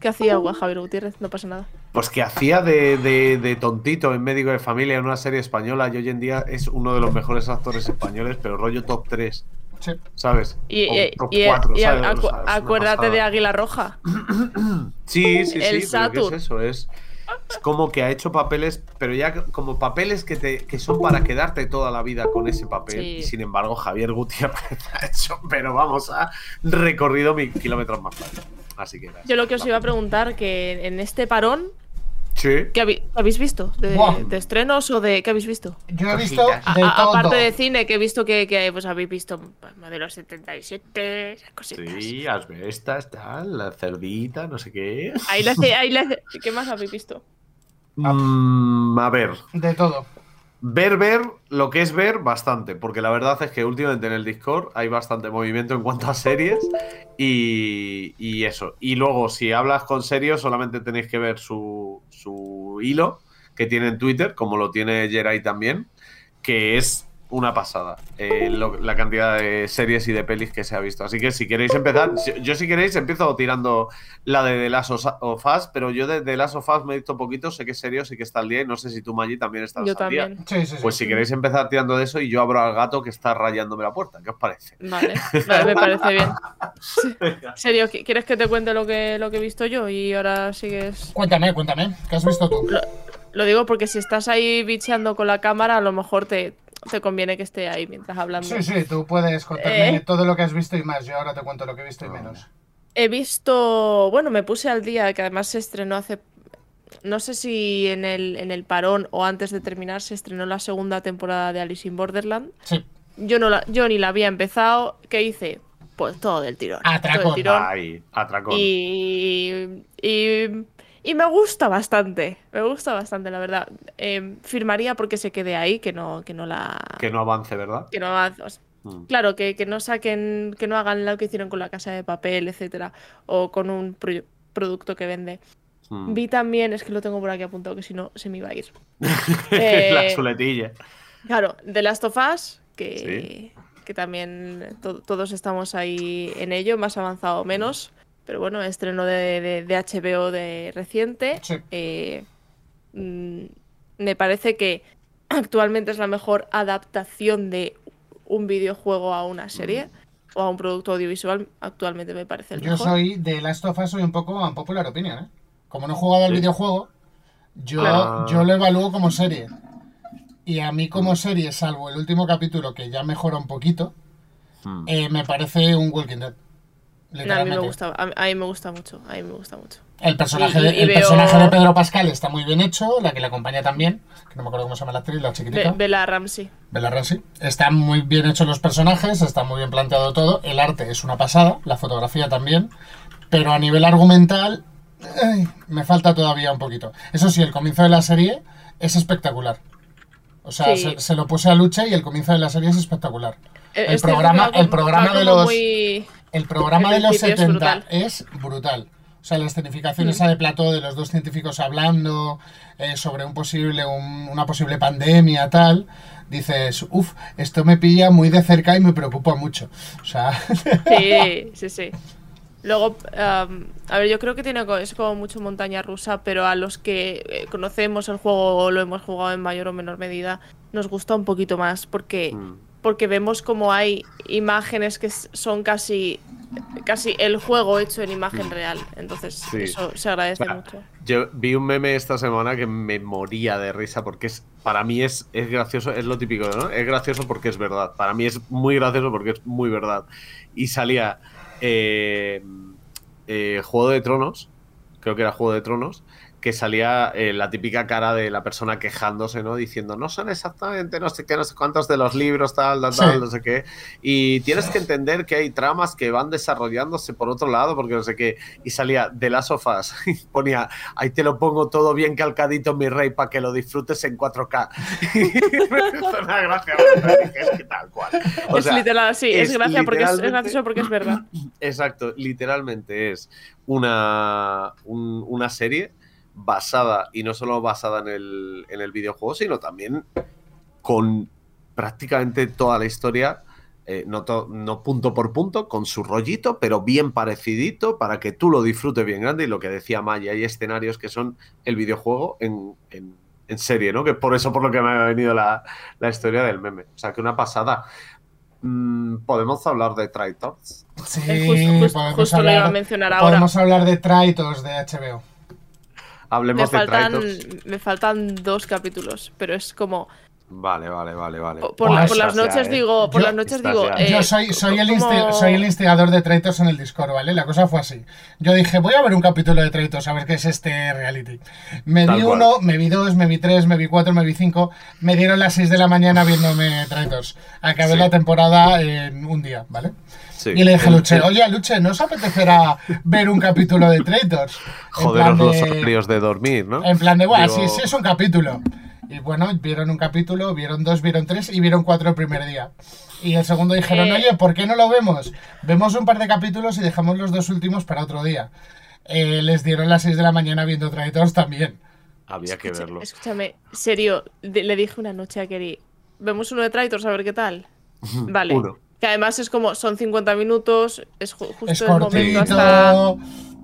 ¿Qué hacía gua, Javier Gutiérrez? No pasa nada. Pues que hacía de, de- de tontito en médico de familia en una serie española y hoy en día es uno de los mejores actores españoles, pero rollo top 3, Sí. ¿sabes? Y, O y- top y- 4, y ¿sabes? acu- acuérdate de Águila Roja. Sí, sí, sí. El pero ¿qué Saturn. es eso? Es, es como que ha hecho papeles, pero ya como papeles que, te, que son para quedarte toda la vida con ese papel. Sí. Y sin embargo, Javier Gutiérrez ha hecho, pero vamos, ha recorrido mil kilómetros más fácil. Así que gracias. Yo lo que os iba a preguntar, que en este parón, Sí. ¿qué habéis visto? ¿De, estrenos o de qué habéis visto? Yo he visto Cositas. de A- todo. aparte de cine, que he visto que, que, pues habéis visto modelo 77, esas cositas. Sí, asbestas, tal, la cerdita, no sé qué. Ahí hace- ahí hace- ¿Qué más habéis visto? Mm, a ver, De todo. Ver, ver, lo que es ver, bastante, porque la verdad es que últimamente en el Discord hay bastante movimiento en cuanto a series y, y eso. Y luego, si hablas con serios, solamente tenéis que ver su, su hilo que tiene en Twitter, como lo tiene Jerai también, que es una pasada eh, lo- la cantidad de series y de pelis que se ha visto. Así que si queréis empezar, si- yo si queréis empiezo tirando la de The Last of Us, pero yo de The Last of Us me he visto poquito, sé que es serio, sé que está al día y no sé si tú, Maggi, también estás Yo al día. también. Sí, sí. Pues si queréis empezar tirando de eso y yo abro al gato que está rayándome la puerta, ¿qué os parece? Vale, vale, me parece bien. Serio, ¿qui- ¿quieres que te cuente lo que, lo que he visto yo? Y ahora sigues. Cuéntame, cuéntame. ¿Qué has visto tú? Lo digo porque si estás ahí bicheando con la cámara, a lo mejor te, te conviene que esté ahí mientras hablando. Sí, sí, tú puedes contarme Eh. todo lo que has visto y más. Yo ahora te cuento lo que he visto y menos. He visto. Bueno, me puse al día, que además se estrenó hace. No sé si en el, en el parón o antes de terminar se estrenó la segunda temporada de Alice in Borderland. Sí. Yo, no la, yo ni la había empezado. ¿Qué hice? Pues todo del tirón. Atracón. Todo del tirón. Ay, atracón. Y, y, y me gusta bastante. Me gusta bastante, la verdad. Eh, firmaría porque se quede ahí, que no, que no la. Que no avance, ¿verdad? que no o sea, Mm. Claro, que, que no saquen, que no hagan lo que hicieron con la casa de papel, etcétera, o con un pro- producto que vende. Mm. Vi también, es que lo tengo por aquí apuntado, que si no se me iba a ir. la Eh, chuletilla. Claro, The Last of Us, que, que también to- todos estamos ahí en ello, más avanzado o menos. Pero bueno, estreno de, de- de HBO de reciente. Sí. Eh, mm, me parece que actualmente es la mejor adaptación de un videojuego a una serie o a un producto audiovisual. Actualmente me parece el Yo mejor. soy de Last of Us, soy un poco un popular opinion, ¿eh? Como no he jugado al Sí. videojuego, yo, Claro. yo lo evalúo como serie. Y a mí como serie, salvo el último capítulo que ya mejora un poquito, Mm. eh, me parece un Walking Dead. No, a mí me gusta, a mí, me gusta mucho, a mí me gusta mucho. El personaje, Y- de, y el veo- personaje de Pedro Pascal está muy bien hecho, la que le acompaña también, que no me acuerdo cómo se llama la actriz, la Be- chiquitita. Bella Ramsey. Bella Ramsey. Están muy bien hechos los personajes, está muy bien planteado todo. El arte es una pasada, la fotografía también. Pero a nivel argumental, ay, me falta todavía un poquito. Eso sí, el comienzo de la serie es espectacular. O sea, Sí. se, se lo puse a Luche y el comienzo de la serie es espectacular. El este programa- va el programa de los- muy- El programa El de los principio es 70 brutal. es brutal. O sea, la escenificación Mm. esa de plató de los dos científicos hablando eh, sobre un posible, un- una posible pandemia, tal. Dices, uff, esto me pilla muy de cerca y me preocupa mucho. O sea, Sí, sí, sí. Luego, am, a ver, yo creo que tiene es como mucho montaña rusa, pero a los que eh, conocemos el juego o lo hemos jugado en mayor o menor medida, nos gusta un poquito más porque, Mm. Porque vemos como hay imágenes que son casi, casi el juego hecho en imagen real. Entonces, Sí. eso se agradece mucho. Yo vi un meme esta semana que me moría de risa porque es para mí es, es gracioso, es lo típico, ¿no? Es gracioso porque es verdad. Para mí es muy gracioso porque es muy verdad. Y salía eh, eh, Juego de Tronos, creo que era Juego de Tronos, que salía eh, la típica cara de la persona quejándose, ¿no? Diciendo, no son exactamente no sé qué, no sé cuántos de los libros, tal, tal, Sí. tal, no sé qué. Y tienes que entender que hay tramas que van desarrollándose por otro lado, porque no sé qué. Y salía de las sofás y ponía, ahí te lo pongo todo bien calcadito, mi rey, para que lo disfrutes en 4K. Y me hizo una gracia, es que tal cual. O es sea, literal, sí, es, es gracia porque es, es gracioso porque es verdad. Exacto, literalmente es una, un- una serie basada, y no solo basada en el, en el videojuego, sino también con prácticamente toda la historia, eh, no, to- no punto por punto, con su rollito, pero bien parecidito para que tú lo disfrutes bien grande. Y lo que decía Maya, hay escenarios que son el videojuego en, en- en serie, ¿no? Que por eso por lo que me ha venido la, la historia del meme. O sea, que una pasada. Mm, Podemos hablar de Traitors. sí, Eh, justo justo- podemos, justo lo iba a hablar, mencionar ahora. podemos hablar de Traitos de HBO. Me de faltan, me faltan dos capítulos, pero es como Vale, vale, vale, vale. por, las ya, noches ¿eh? digo, por Yo- las noches digo, ya. eh, Yo soy, soy, el como- insti- soy el instigador de Traitors en el Discord, ¿vale? La cosa fue así. Yo dije, voy a ver un capítulo de Traitors a ver qué es este reality. Me Tal vi cual. uno, me vi dos, me vi tres, me vi cuatro, me vi cinco. Me dieron las seis de la mañana viéndome Traitors. Acabé Sí. la temporada en un día, ¿vale? Sí. Y le dije a Luche, el- oye, Luche, ¿no os apetecerá ver un capítulo de Traitors? Joderos plan los de- horarios de dormir, ¿no? En plan de, Digo, sí, sí, es un capítulo. Y bueno, vieron un capítulo, vieron dos, vieron tres y vieron cuatro el primer día. Y el segundo dijeron, Eh. oye, ¿por qué no lo vemos? Vemos un par de capítulos y dejamos los dos últimos para otro día. Eh, les dieron las 6 de la mañana viendo Traitors también. Había que Escucha- verlo. Escúchame, serio, de- le dije una noche a Keri, vemos uno de Traitors a ver qué tal. Vale. Uno. Que además es como, son 50 minutos, es ju- justo Es el momento hasta...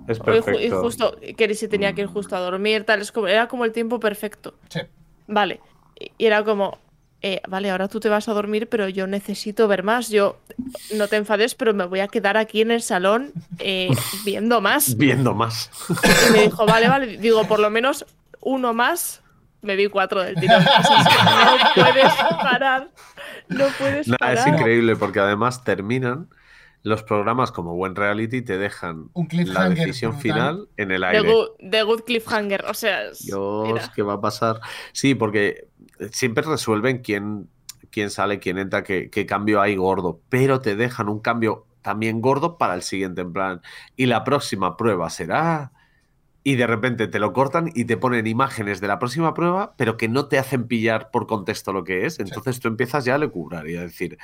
Es ju- y perfecto. justo, Keri se tenía que ir justo a dormir, tal, es como, era como el tiempo perfecto. Sí. Vale. Y y era como, eh, vale, ahora tú te vas a dormir, pero yo necesito ver más. Yo, no te enfades, pero me voy a quedar aquí en el salón eh, viendo más. Viendo más. Y me dijo, vale, vale. Digo, por lo menos uno más. Me vi cuatro del tirón. No puedes parar. No puedes Nada, parar. es increíble porque además terminan los programas como buen reality te dejan Un la decisión brutal. final en el The aire. good, the good cliffhanger. O sea, es- Dios, mira. ¿qué va a pasar? Sí, porque siempre resuelven quién, quién sale, quién entra, qué, qué cambio hay gordo, pero te dejan un cambio también gordo para el siguiente en plan. Y la próxima prueba será... Y de repente te lo cortan y te ponen imágenes de la próxima prueba, pero que no te hacen pillar por contexto lo que es. Entonces tú empiezas ya a lecubrar y a decir,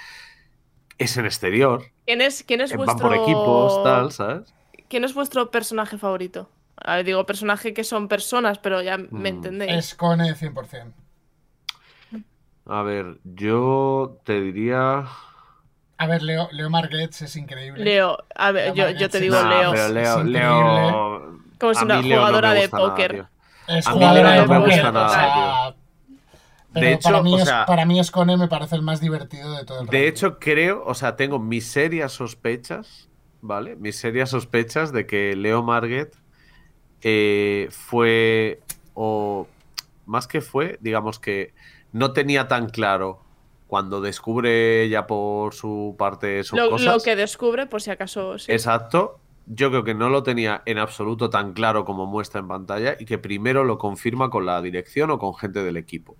es en exterior, ¿Quién es, quién es van vuestro... por equipos, tal, ¿sabes? ¿Quién es vuestro personaje favorito? A ver, digo personaje que son personas, pero ya me Mm. entendéis. Es Cone 100%. A ver, yo te diría. A ver, Leo, Leo Marguets es increíble. Leo, a ver, Leo yo, yo Marguerite, te digo Nah, Leo. pero Leo, Es Leo. Como si una no jugadora de nada, póker. Es A jugadora de no me póker, o sea, Pero De hecho, para, mí o es, sea- para mí Escone me parece el más divertido de todo el De hecho, creo, o sea, tengo mis serias sospechas, ¿vale? Mis serias sospechas de que Leo Marget eh, fue, o más que fue, digamos que no tenía tan claro cuando descubre ya por su parte sus Lo, cosas. lo que descubre, por si acaso. sí. Exacto. Yo creo que no lo tenía en absoluto tan claro como muestra en pantalla y que primero lo confirma con la dirección o con gente del equipo.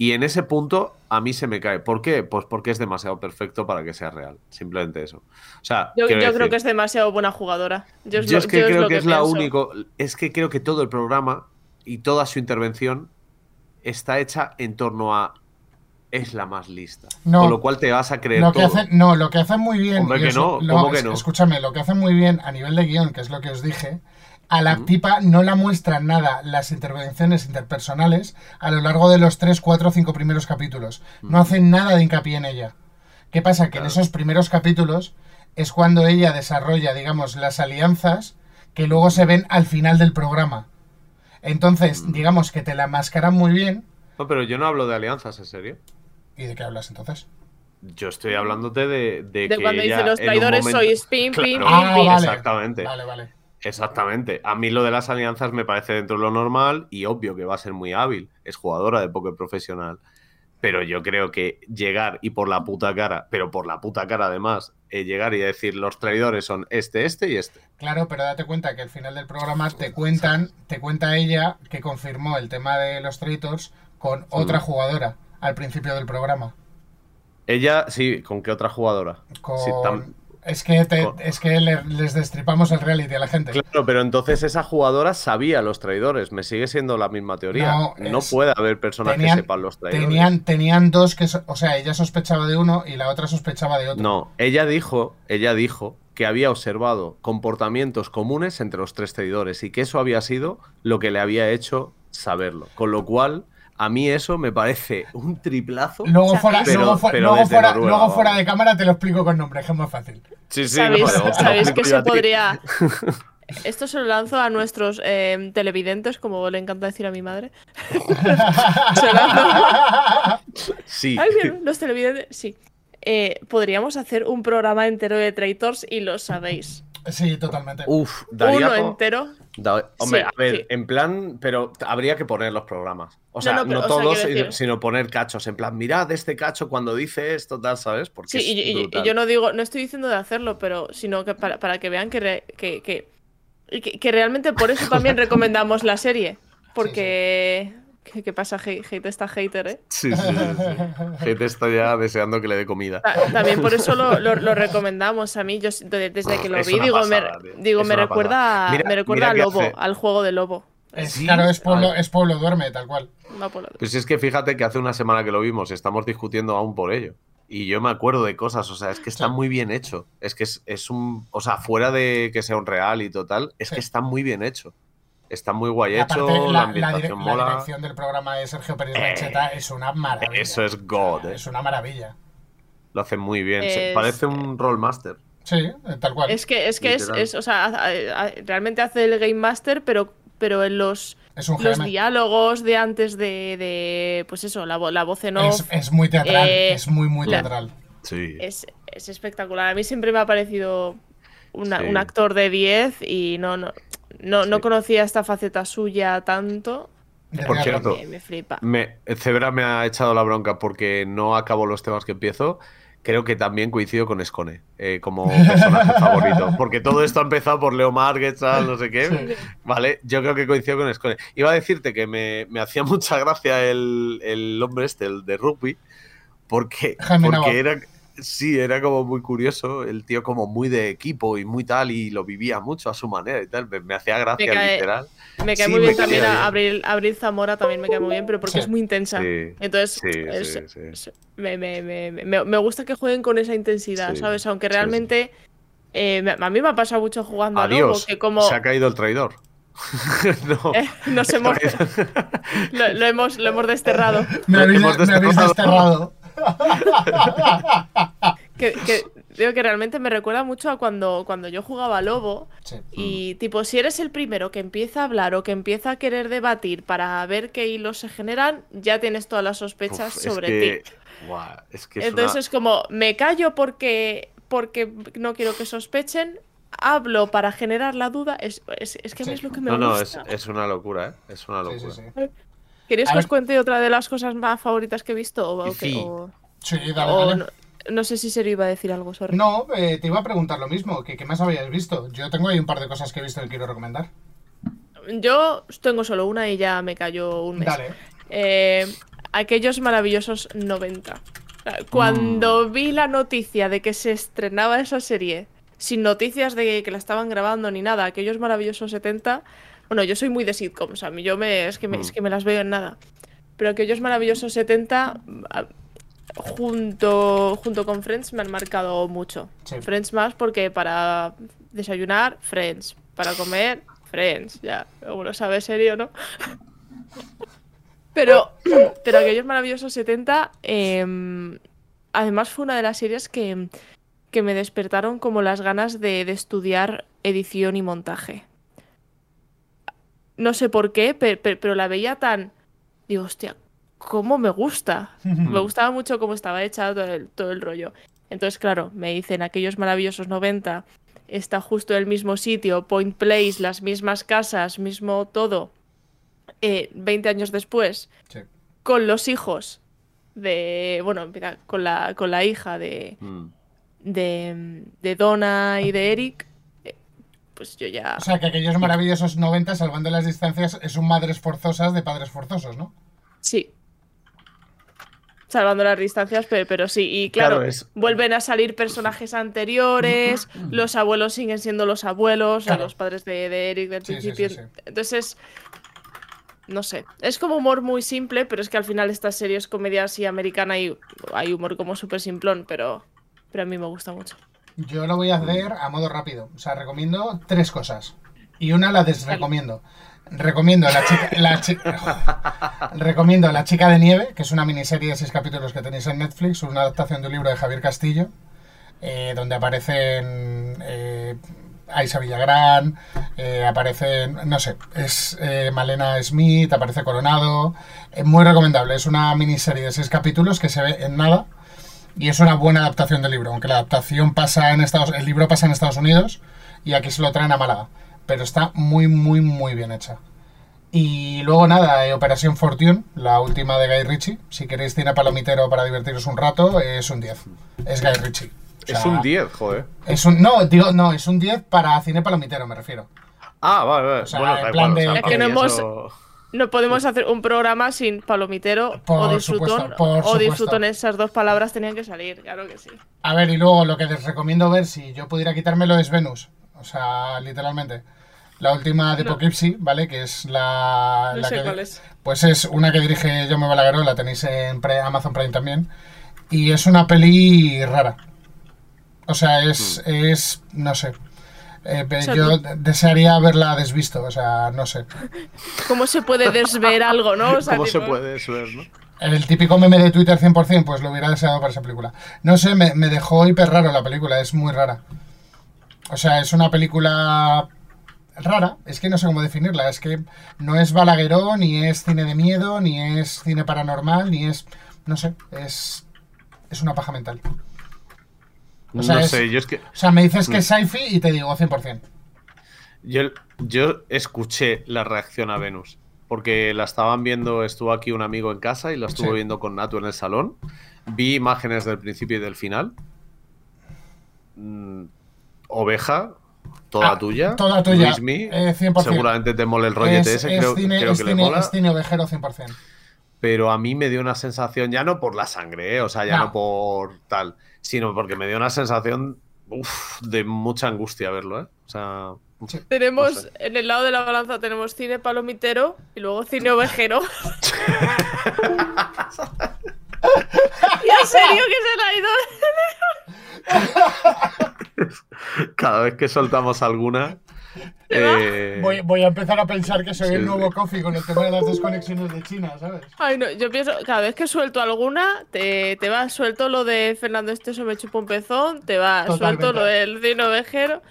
Y en ese punto a mí se me cae. ¿Por qué? Pues porque es demasiado perfecto para que sea real. Simplemente eso. O sea, Yo, creo que es demasiado buena jugadora. Yo es, yo lo- es que yo creo que, es la pienso. único. Es que creo que todo el programa y toda su intervención está hecha en torno a es la más lista. No. Con lo cual te vas a creer Lo que todo. no, lo que hacen muy bien. Hombre, que no, ¿cómo que no? Escúchame, lo que hacen muy bien a nivel de guion, que es lo que os dije, a la tipa no la muestran nada las intervenciones interpersonales a lo largo de los 3, 4, 5 primeros capítulos. No hacen nada de hincapié en ella. ¿Qué pasa? Que en esos primeros capítulos es cuando ella desarrolla, digamos, las alianzas que luego se ven al final del programa. Entonces, digamos que te la mascaran muy bien. No, pero yo no hablo de alianzas, ¿en serio? ¿Y de qué hablas entonces? Yo estoy hablándote de, de, De que cuando ella dice los en un traidores momento- sois pim, pim, Claro, pim, Ah, pim. vale. Exactamente. Vale, vale. Exactamente. A mí lo de las alianzas me parece dentro de lo normal y obvio que va a ser muy hábil. Es jugadora de póker profesional. Pero yo creo que llegar y por la puta cara, pero por la puta cara además, eh, llegar y decir los traidores son este, este y este. Claro, pero date cuenta que al final del programa te cuentan, te cuenta ella que confirmó el tema de los traitors con otra Mm. jugadora al principio del programa. Ella, sí, ¿con qué otra jugadora? Con... Sí, tam- Es que, te- con- es que le- les destripamos el reality a la gente. Claro, pero entonces esa jugadora sabía los traidores. Me sigue siendo la misma teoría. No, No, es- puede haber personas tenían- que sepan los traidores. Tenían, tenían dos que, so- o sea, ella sospechaba de uno y la otra sospechaba de otro. No, ella dijo, ella dijo que había observado comportamientos comunes entre los tres traidores y que eso había sido lo que le había hecho saberlo. Con lo cual, a mí eso me parece un triplazo. Luego, fuera, pero- luego, pero fuera, Noruega, luego fuera de cámara te lo explico con nombre, que es muy fácil. Sí, sí, ¿Sabéis, no, sabéis que se podría... Esto se lo lanzo a nuestros eh, televidentes, como le encanta decir a mi madre. Se lo lanzo- Sí. Ay, bien, los televidentes, sí. Eh, podríamos hacer un programa entero de traitors y lo sabéis. Sí, totalmente. Uf, daría Uno entero. da- Hombre, Sí, a ver, sí. en plan, pero habría que poner los programas. O sea, no, pero, todos, sino- poner cachos. En plan, mirad este cacho cuando dice esto, tal, ¿sabes? Porque Sí, es y, y- y brutal. yo no digo, no estoy diciendo de hacerlo, pero sino que para, para que vean que, re- que, que, y que, que realmente por eso también recomendamos la serie. Porque. ¿Qué, qué pasa? Hate, Hate está hater, ¿eh? Sí, sí, sí. Gente está ya deseando que le dé comida. Ta- También por eso lo, lo- lo recomendamos a mí. Yo desde que lo Es vi, digo, pasada, me, digo, me recuerda. Mira- me recuerda mira al qué lobo, hace. al juego de lobo. Es, Sí, Claro, es pueblo, es pueblo duerme, tal cual. Va por la- Pues es que fíjate que hace una semana que lo vimos, estamos discutiendo aún por ello. Y yo me acuerdo de cosas, o sea, es que está Sí. muy bien hecho. Es que es, es un. O sea, fuera de que sea un real y total, es Sí. que está muy bien hecho. Está muy guay Y aparte, hecho, la, la, la ambientación dire- la mola. dirección del programa de Sergio Pérez Eh, Mancheta es una maravilla. eso es God, eh. Es una maravilla. Lo hace muy bien. se- parece un Rollmaster. Sí, eh, tal cual. Es que, es, que es, o sea, a- a- a- realmente hace el Game Master, pero, pero en los, Es un los diálogos de antes de, de, pues eso, la, la voz en off, Es, es muy teatral, Eh, es muy, muy la- teatral. Sí. es, es espectacular. A mí siempre me ha parecido una- Sí. un actor de 10 y no, no, no, no Sí. conocía esta faceta suya tanto. Por cierto, Me, me flipa. Me, Zebra me ha echado la bronca porque no acabo los temas que empiezo. Creo que también coincido con Scone eh, como personaje favorito. Porque todo esto ha empezado por Leo Marget, tal, no sé qué. Sí. Vale, yo creo que coincido con Scone. Iba a decirte que me, me hacía mucha gracia el, el hombre este, el de rugby, porque, porque era, sí, era como muy curioso, el tío como muy de equipo y muy tal, y lo vivía mucho a su manera y tal. Me, me hacía gracia, Me cae- literal. Me cae sí, muy bien también bien. Abril, Abril Zamora, también me cae muy bien, pero porque Sí. es muy intensa. Sí, Entonces, sí, es- sí, sí. es- me, me- me- me- me gusta que jueguen con esa intensidad, Sí, ¿sabes? Aunque sí, realmente eh, a mí me ha pasado mucho jugando a Lobo, Adiós, que como... se ha caído el traidor. no. Eh, nos hemos, lo, lo hemos, lo hemos desterrado. Me habéis, Hemos me habéis desterrado. Que, que- digo que realmente me recuerda mucho a cuando, cuando yo jugaba Lobo. Sí. Y tipo, si eres el primero que empieza a hablar o que empieza a querer debatir para ver qué hilos se generan, ya tienes todas las sospechas Uf, sobre es ti. que, buah, es que es Entonces una- es como, me callo porque, porque no quiero que sospechen, hablo para generar la duda, es, es, es que a mí Sí. es lo que me No, no, es, gusta. es una locura, ¿eh? Es una Sí, locura. sí, sí. ¿Queréis que os cuente otra de las cosas más favoritas que he visto? O, que- sí. o- Sí, dale, o dale. no, no sé si Serio iba a decir algo, sorry. No, eh, te iba a preguntar lo mismo, que qué más habías visto. Yo tengo ahí un par de cosas que he visto que quiero recomendar. Yo tengo solo una y ya me cayó un mes. Dale. Eh, aquellos maravillosos 90. O sea, Cuando vi la noticia de que se estrenaba esa serie, sin noticias de que la estaban grabando ni nada, aquellos maravillosos 70, bueno, yo soy muy de sitcoms, a mí yo me, es, que me, es que me las veo en nada. Pero aquellos maravillosos 70, a- junto, junto con Friends, me han marcado mucho. Sí. Friends más porque para desayunar, Friends. Para comer, Friends. Ya, uno sabe serio, ¿no? Pero, pero aquellos maravillosos 70, em, además fue una de las series que, que me despertaron como las ganas de, de estudiar edición y montaje. No sé por qué, pe- pe- pero, la veía tan... Digo, hostia, ¿cómo me gusta? me gustaba mucho cómo estaba hecha todo el, todo el rollo. Entonces, claro, me dicen aquellos maravillosos 90, está justo en el mismo sitio, Point Place, las mismas casas, mismo todo, eh, 20 años después, Sí. con los hijos de, bueno, mira, con la, con la hija de, Mm. de, de Donna y de Eric, pues yo ya... O sea, que aquellos maravillosos 90, salvando las distancias, es un madres forzosas de padres forzosos, ¿no? Sí. Salvando las distancias, pero, pero sí. Y claro, Claro, es- vuelven a salir personajes anteriores, los abuelos siguen siendo los abuelos, o los padres de, de Eric del Sí, sí, principio. sí, sí. Entonces, no sé. Es como humor muy simple, pero es que al final esta serie es comedia así americana y hay humor como súper simplón, pero, pero a mí me gusta mucho. Yo lo voy a hacer a modo rápido. O sea, recomiendo tres cosas. Y una la desrecomiendo. Recomiendo la chica, la chi- recomiendo La chica de nieve, que es una miniserie de seis capítulos que tenéis en Netflix, una adaptación de un libro de Javier Castillo, eh, donde aparecen eh, Aisa Villagrán, eh, aparecen, no sé, es eh, Malena Smith, aparece Coronado, es muy recomendable, es una miniserie de seis capítulos que se ve en nada y es una buena adaptación del libro, aunque la adaptación pasa en Estados el libro pasa en Estados Unidos y aquí se lo traen a Málaga, pero está muy muy muy bien hecha. Y luego nada, eh, Operación Fortune, la última de Guy Ritchie, si queréis cine palomitero para divertiros un rato, es un 10. Es Guy Ritchie. O Es un 10, joder. Es un no, digo, no, es un 10 para cine palomitero, me refiero. Ah, vale, vale. O sea, bueno, en plan igual, de- o sea, Es que no mí hemos- eso- No podemos hacer un programa sin palomitero Por o disfrutón. supuesto, por o supuesto. disfrutón, esas dos palabras tenían que salir, claro que sí. A ver, y luego lo que les recomiendo ver, si yo pudiera quitármelo, es Venus. O sea, literalmente. La última de No. Poughkeepsie, ¿vale? Que es la, No la sé que, cuál es. Pues es una que dirige Jaume Balagueró, la tenéis en Pre- Amazon Prime también. Y es una peli rara. O sea, es, es no sé. Eh, yo desearía haberla desvisto, o sea, no sé. ¿Cómo se puede desver algo, no? O sea, ¿Cómo se puede eso ver, no? El típico meme de Twitter 100%, pues lo hubiera deseado para esa película. No sé, me, me dejó hiper raro la película, es muy rara. O sea, es una película rara, es que no sé cómo definirla, es que no es balagueró, ni es cine de miedo, ni es cine paranormal, ni es... No sé, es... Es una paja mental. O sea, no es- sé, yo es que. O sea, me dices que es sci-fi y te digo 100%. Yo, yo escuché la reacción a Venus. Porque la estaban viendo, estuvo aquí un amigo en casa y la estuvo Sí. viendo con Natu en el salón. Vi imágenes del principio y del final. Mm, oveja, toda Ah, tuya. toda tuya, Luismi, eh, 100%. seguramente te mole el rollete es, ese, es creo, cine, creo es que le cine- mola. es cine ovejero 100%. Pero a mí me dio una sensación, ya no por la sangre, ¿eh? o sea, ya No. no. por tal, sino porque me dio una sensación uf, de mucha angustia verlo, ¿eh? O sea. Tenemos, No sé. en el lado de la balanza tenemos cine palomitero y luego cine ovejero. y en serio que se le ha ido. Cada vez que soltamos alguna. eh, Voy, voy a empezar a pensar que soy Sí, el sí. nuevo Coffee con el tema de las desconexiones de China, ¿sabes? Ay, no, yo pienso, cada vez que suelto alguna, te, te va suelto lo de Fernando Esteso me chupa un pezón, te va Totalmente. suelto lo del Dino Vejero.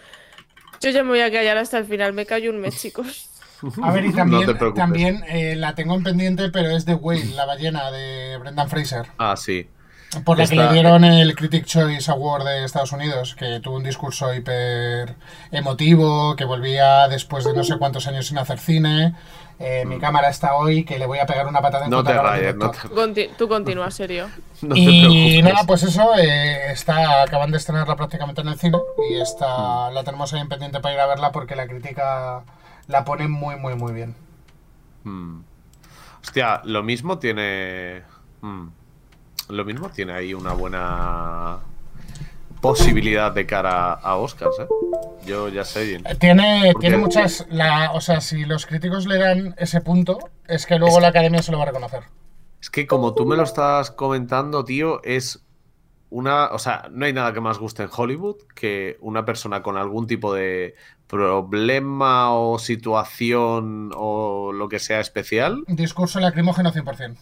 Yo ya me voy a callar hasta el final, me callo un mes, chicos. A ver, y también, también eh, la tengo en pendiente, pero es de Whale, la ballena de Brendan Fraser. Ah, sí. Por la que le dieron el Critic Choice Award de Estados Unidos, que tuvo un discurso hiper emotivo, que volvía después de no sé cuántos años sin hacer cine. Eh, Mi cámara está hoy, que le voy a pegar una patada en Mm. No te rayes, no te, Conti- tú continúa, serio. no te Y nada, pues eso, eh, está, acaban de estrenarla prácticamente en el cine y Mm. está, la tenemos ahí en pendiente para ir a verla porque la crítica la pone muy, muy, muy bien. Mm. Hostia, lo mismo tiene. mm, Lo mismo tiene ahí una buena posibilidad de cara a Oscars, ¿eh? Yo ya sé. Eh, Tiene, ¿Por tiene muchas, la, o sea, si los críticos le dan ese punto, es que luego la academia se lo va a reconocer. Es que como tú me lo estás comentando, tío, es una, o sea, no hay nada que más guste en Hollywood que una persona con algún tipo de problema o situación o lo que sea especial. Discurso lacrimógeno 100%.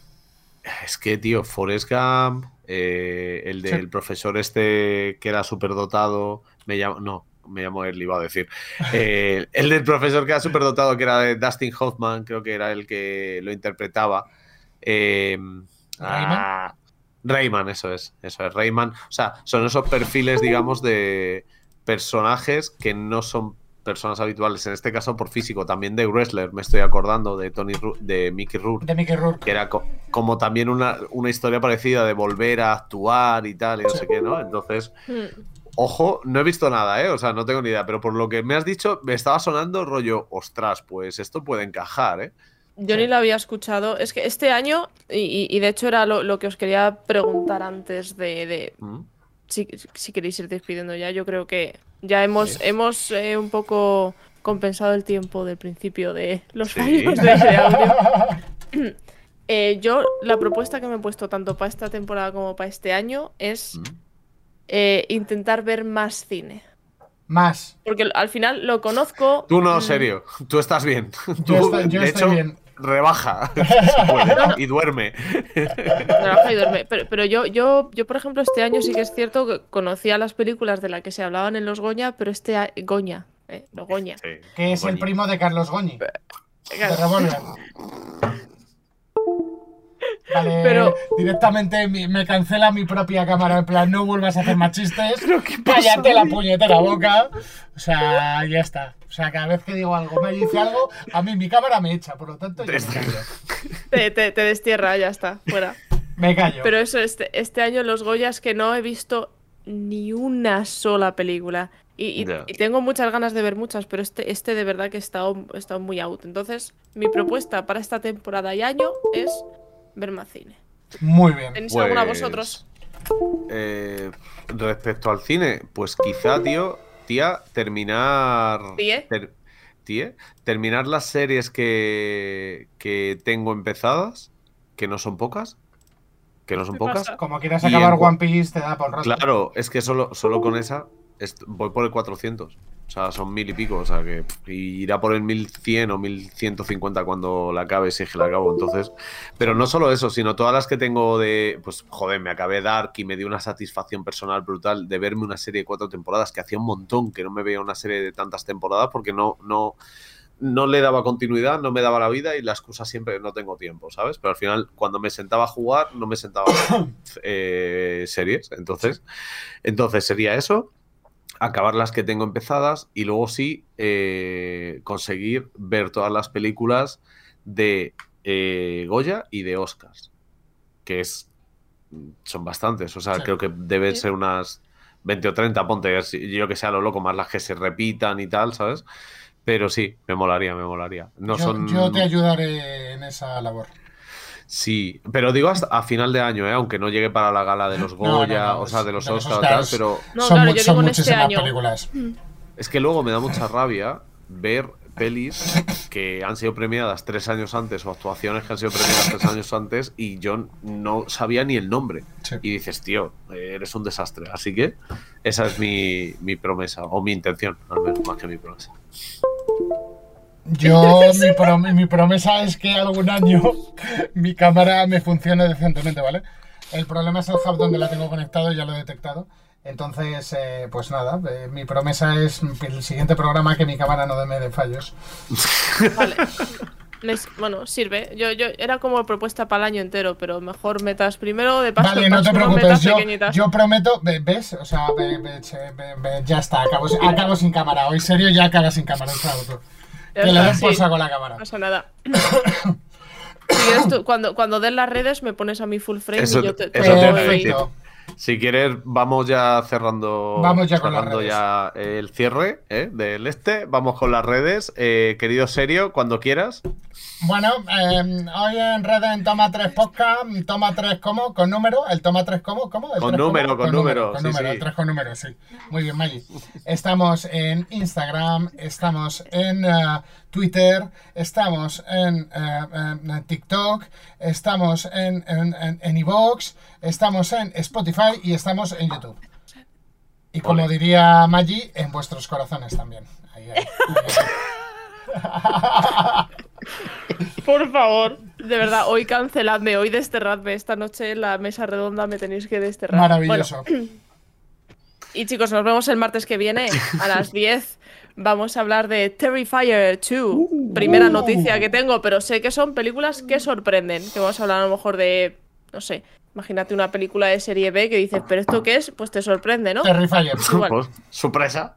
Es que, tío, Forrest Gump, eh, el del Sí. profesor este que era superdotado, me llamo, no, me llamo él, iba a decir. Eh, el del profesor que era superdotado, que era de Dustin Hoffman, creo que era el que lo interpretaba. Eh, ah, Rayman, eso es, eso es, Rayman. O sea, son esos perfiles, digamos, de personajes que no son personas habituales. En este caso, por físico, también de wrestler, me estoy acordando de Tony Ru- de Mickey Rourke De Mickey Rourke. que era co- como también una, una historia parecida de volver a actuar y tal, y no sé qué, ¿no? Entonces, Hmm. ojo, no he visto nada, ¿eh? O sea, no tengo ni idea, pero por lo que me has dicho, me estaba sonando rollo, ostras, pues esto puede encajar, ¿eh? Yo ni lo había escuchado. Es que este año, y, y- y de hecho era lo, lo que os quería preguntar antes de, de Mm. si, si queréis ir despidiendo ya, yo creo que ya hemos, hemos eh, un poco compensado el tiempo del principio de los Sí. fallos de, de audio. Eh, yo, la propuesta que me he puesto tanto para esta temporada como para este año es Mm. eh, intentar ver más cine. Más. Porque al final lo conozco. Tú no, mm, serio, tú estás bien. Tú, Yo estoy- yo de estoy hecho, bien. Rebaja si y duerme. Trabaja y duerme. Pero, pero yo, yo, yo, por ejemplo, este año sí que es cierto que conocía las películas de las que se hablaban en los Goña, pero este a- Goña, eh, los Goña. Sí, Que es el primo de Carlos Goñi. Claro. Vale, Pero- directamente me cancela mi propia cámara. En plan, no vuelvas a hacer más chistes. Cállate la puñetera boca. O sea, ya está. O sea, cada vez que digo algo, me dice algo, a mí mi cámara me echa. Por lo tanto, yo me callo. Te, te- te destierra, ya está, fuera. Me callo. Pero eso, este, este año los Goyas que no he visto ni una sola película. Y, y- tengo muchas ganas de ver muchas, pero este, este de verdad que he estado, he estado muy out. Entonces, mi propuesta para esta temporada y año es ver más cine. Muy bien. ¿Tenéis alguna Pues, vosotros? eh, respecto al cine, pues quizá, tío, tía, terminar. ¿Tíe? ter- tíe, terminar las series que, que tengo empezadas, que no son pocas. Que no son ¿Qué pocas. pasa? Como quieras acabar en One Piece, te da por rato. Claro, es que solo, solo con esa voy por el 400. O sea, son mil y pico. O sea, que irá por el 1100 o 1150 cuando la acabe, si es que la acabo. Entonces, pero no solo eso, sino todas las que tengo de. Pues, joder, me acabé Dark y me dio una satisfacción personal brutal de verme una serie de cuatro temporadas, que hacía un montón que no me veía una serie de tantas temporadas porque no. no no le daba continuidad, no me daba la vida y la excusa siempre no tengo tiempo, ¿sabes? Pero al final, cuando me sentaba a jugar, no me sentaba a ver eh, series. Entonces, entonces sería eso, acabar las que tengo empezadas y luego sí eh, conseguir ver todas las películas de eh, Goya y de Oscars, que es son bastantes, o sea, Sí. creo que deben Sí. ser unas 20 o 30, ponte, si- yo que sea lo loco, más las que se repitan y tal, ¿sabes? Pero sí, me molaría, me molaría. No yo, son... yo te ayudaré en esa labor. Sí, pero digo hasta a final de año, ¿eh? aunque no llegue para la gala de los No, no, Goya, no, o sea, de los Oscars, tal, pero No, son claro, yo son digo en este año. películas. es que luego me da mucha rabia ver pelis que han sido premiadas tres años antes o actuaciones que han sido premiadas tres años antes y yo no sabía ni el nombre. Sí. Y dices, tío, eres un desastre. Así que esa es mi, mi promesa, o mi intención, al menos, más que mi promesa. Yo, mi, prom- mi promesa es que algún año mi cámara me funcione decentemente, ¿vale? El problema es el hub donde la tengo conectado, ya lo he detectado. Entonces, eh, pues nada, eh, mi promesa es el siguiente programa que mi cámara no me dé fallos. Vale. Bueno, sirve. Yo, yo era como propuesta para el año entero, pero mejor metas primero de paso Vale, no te paso, preocupes, metas yo, yo prometo, ve- ¿ves? O sea, ve- ve- che- ve- ya está, acabo, acabo sin cámara. Hoy serio, ya acaba sin cámara, claro, Que le den por sí. saco la cámara. No pasa nada. Si quieres tú- cuando, cuando den las redes me pones a mi full frame Eso- y yo te, te eso te Si quieres, vamos ya cerrando, Vamos ya cerrando redes. ya el cierre ¿eh? del este. Vamos con las redes. Eh, querido Serio, cuando quieras. Bueno, eh, hoy en red en Toma 3 Podcast, Toma 3 ¿cómo? ¿Con número? ¿El Toma 3 cómo? ¿Cómo? ¿El Con 3 número, con número, Con sí, número, sí. el 3 con número, sí. Muy bien, Maggi. Estamos en Instagram, estamos en Twitter, estamos en, eh, en- en TikTok, estamos en, en, en, en iVoox, estamos en Spotify y estamos en YouTube. Y como Ole. diría Maggi, en vuestros corazones también. Ahí, ahí, ahí. Por favor, de verdad, hoy canceladme, hoy desterradme. Esta noche en la mesa redonda me tenéis que desterrar. Maravilloso. Bueno, y chicos, nos vemos el martes que viene a las 10. Vamos a hablar de Terrifier 2. Primera noticia que tengo, pero sé que son películas que sorprenden. Que vamos a hablar a lo mejor de, no sé, imagínate una película de serie B que dices, ¿pero esto qué es? Pues te sorprende, ¿no? Terrifier. Pues, sorpresa.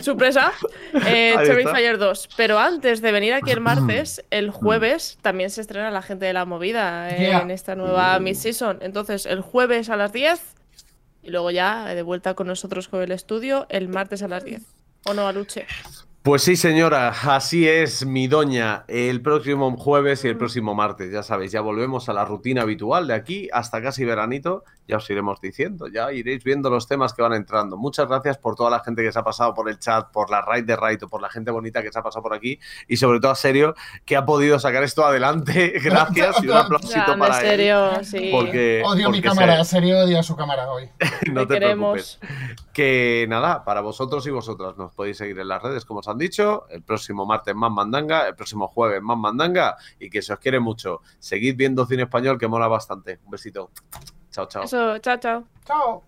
Sorpresa. Eh. Terrifier 2. Pero antes de venir aquí el martes, el jueves también se estrena La Gente de la Movida eh, Yeah. en esta nueva mid-season. Entonces, el jueves a las 10 y luego ya de vuelta con nosotros con el estudio el martes a las 10. ¿O no, Aluche? Pues sí, señora, así es, mi doña. El próximo jueves y el próximo martes, ya sabéis, ya volvemos a la rutina habitual de aquí hasta casi veranito. Ya os iremos diciendo, ya iréis viendo los temas que van entrando. Muchas gracias por toda la gente que se ha pasado por el chat, por la raid de Raid, por la gente bonita que se ha pasado por aquí y sobre todo a serio que ha podido sacar esto adelante. Gracias y un aplausito Ya, para en él. serio, sí. Porque, Odio mi cámara, se- en serio odio su cámara hoy. no Te te preocupes. Que nada, para vosotros y vosotras nos podéis seguir en las redes, como os han dicho. El próximo martes más mandanga, el próximo jueves más mandanga. Y que se os quiere mucho. Seguid viendo cine español que mola bastante. Un besito. Eso, chao, chao. Chao.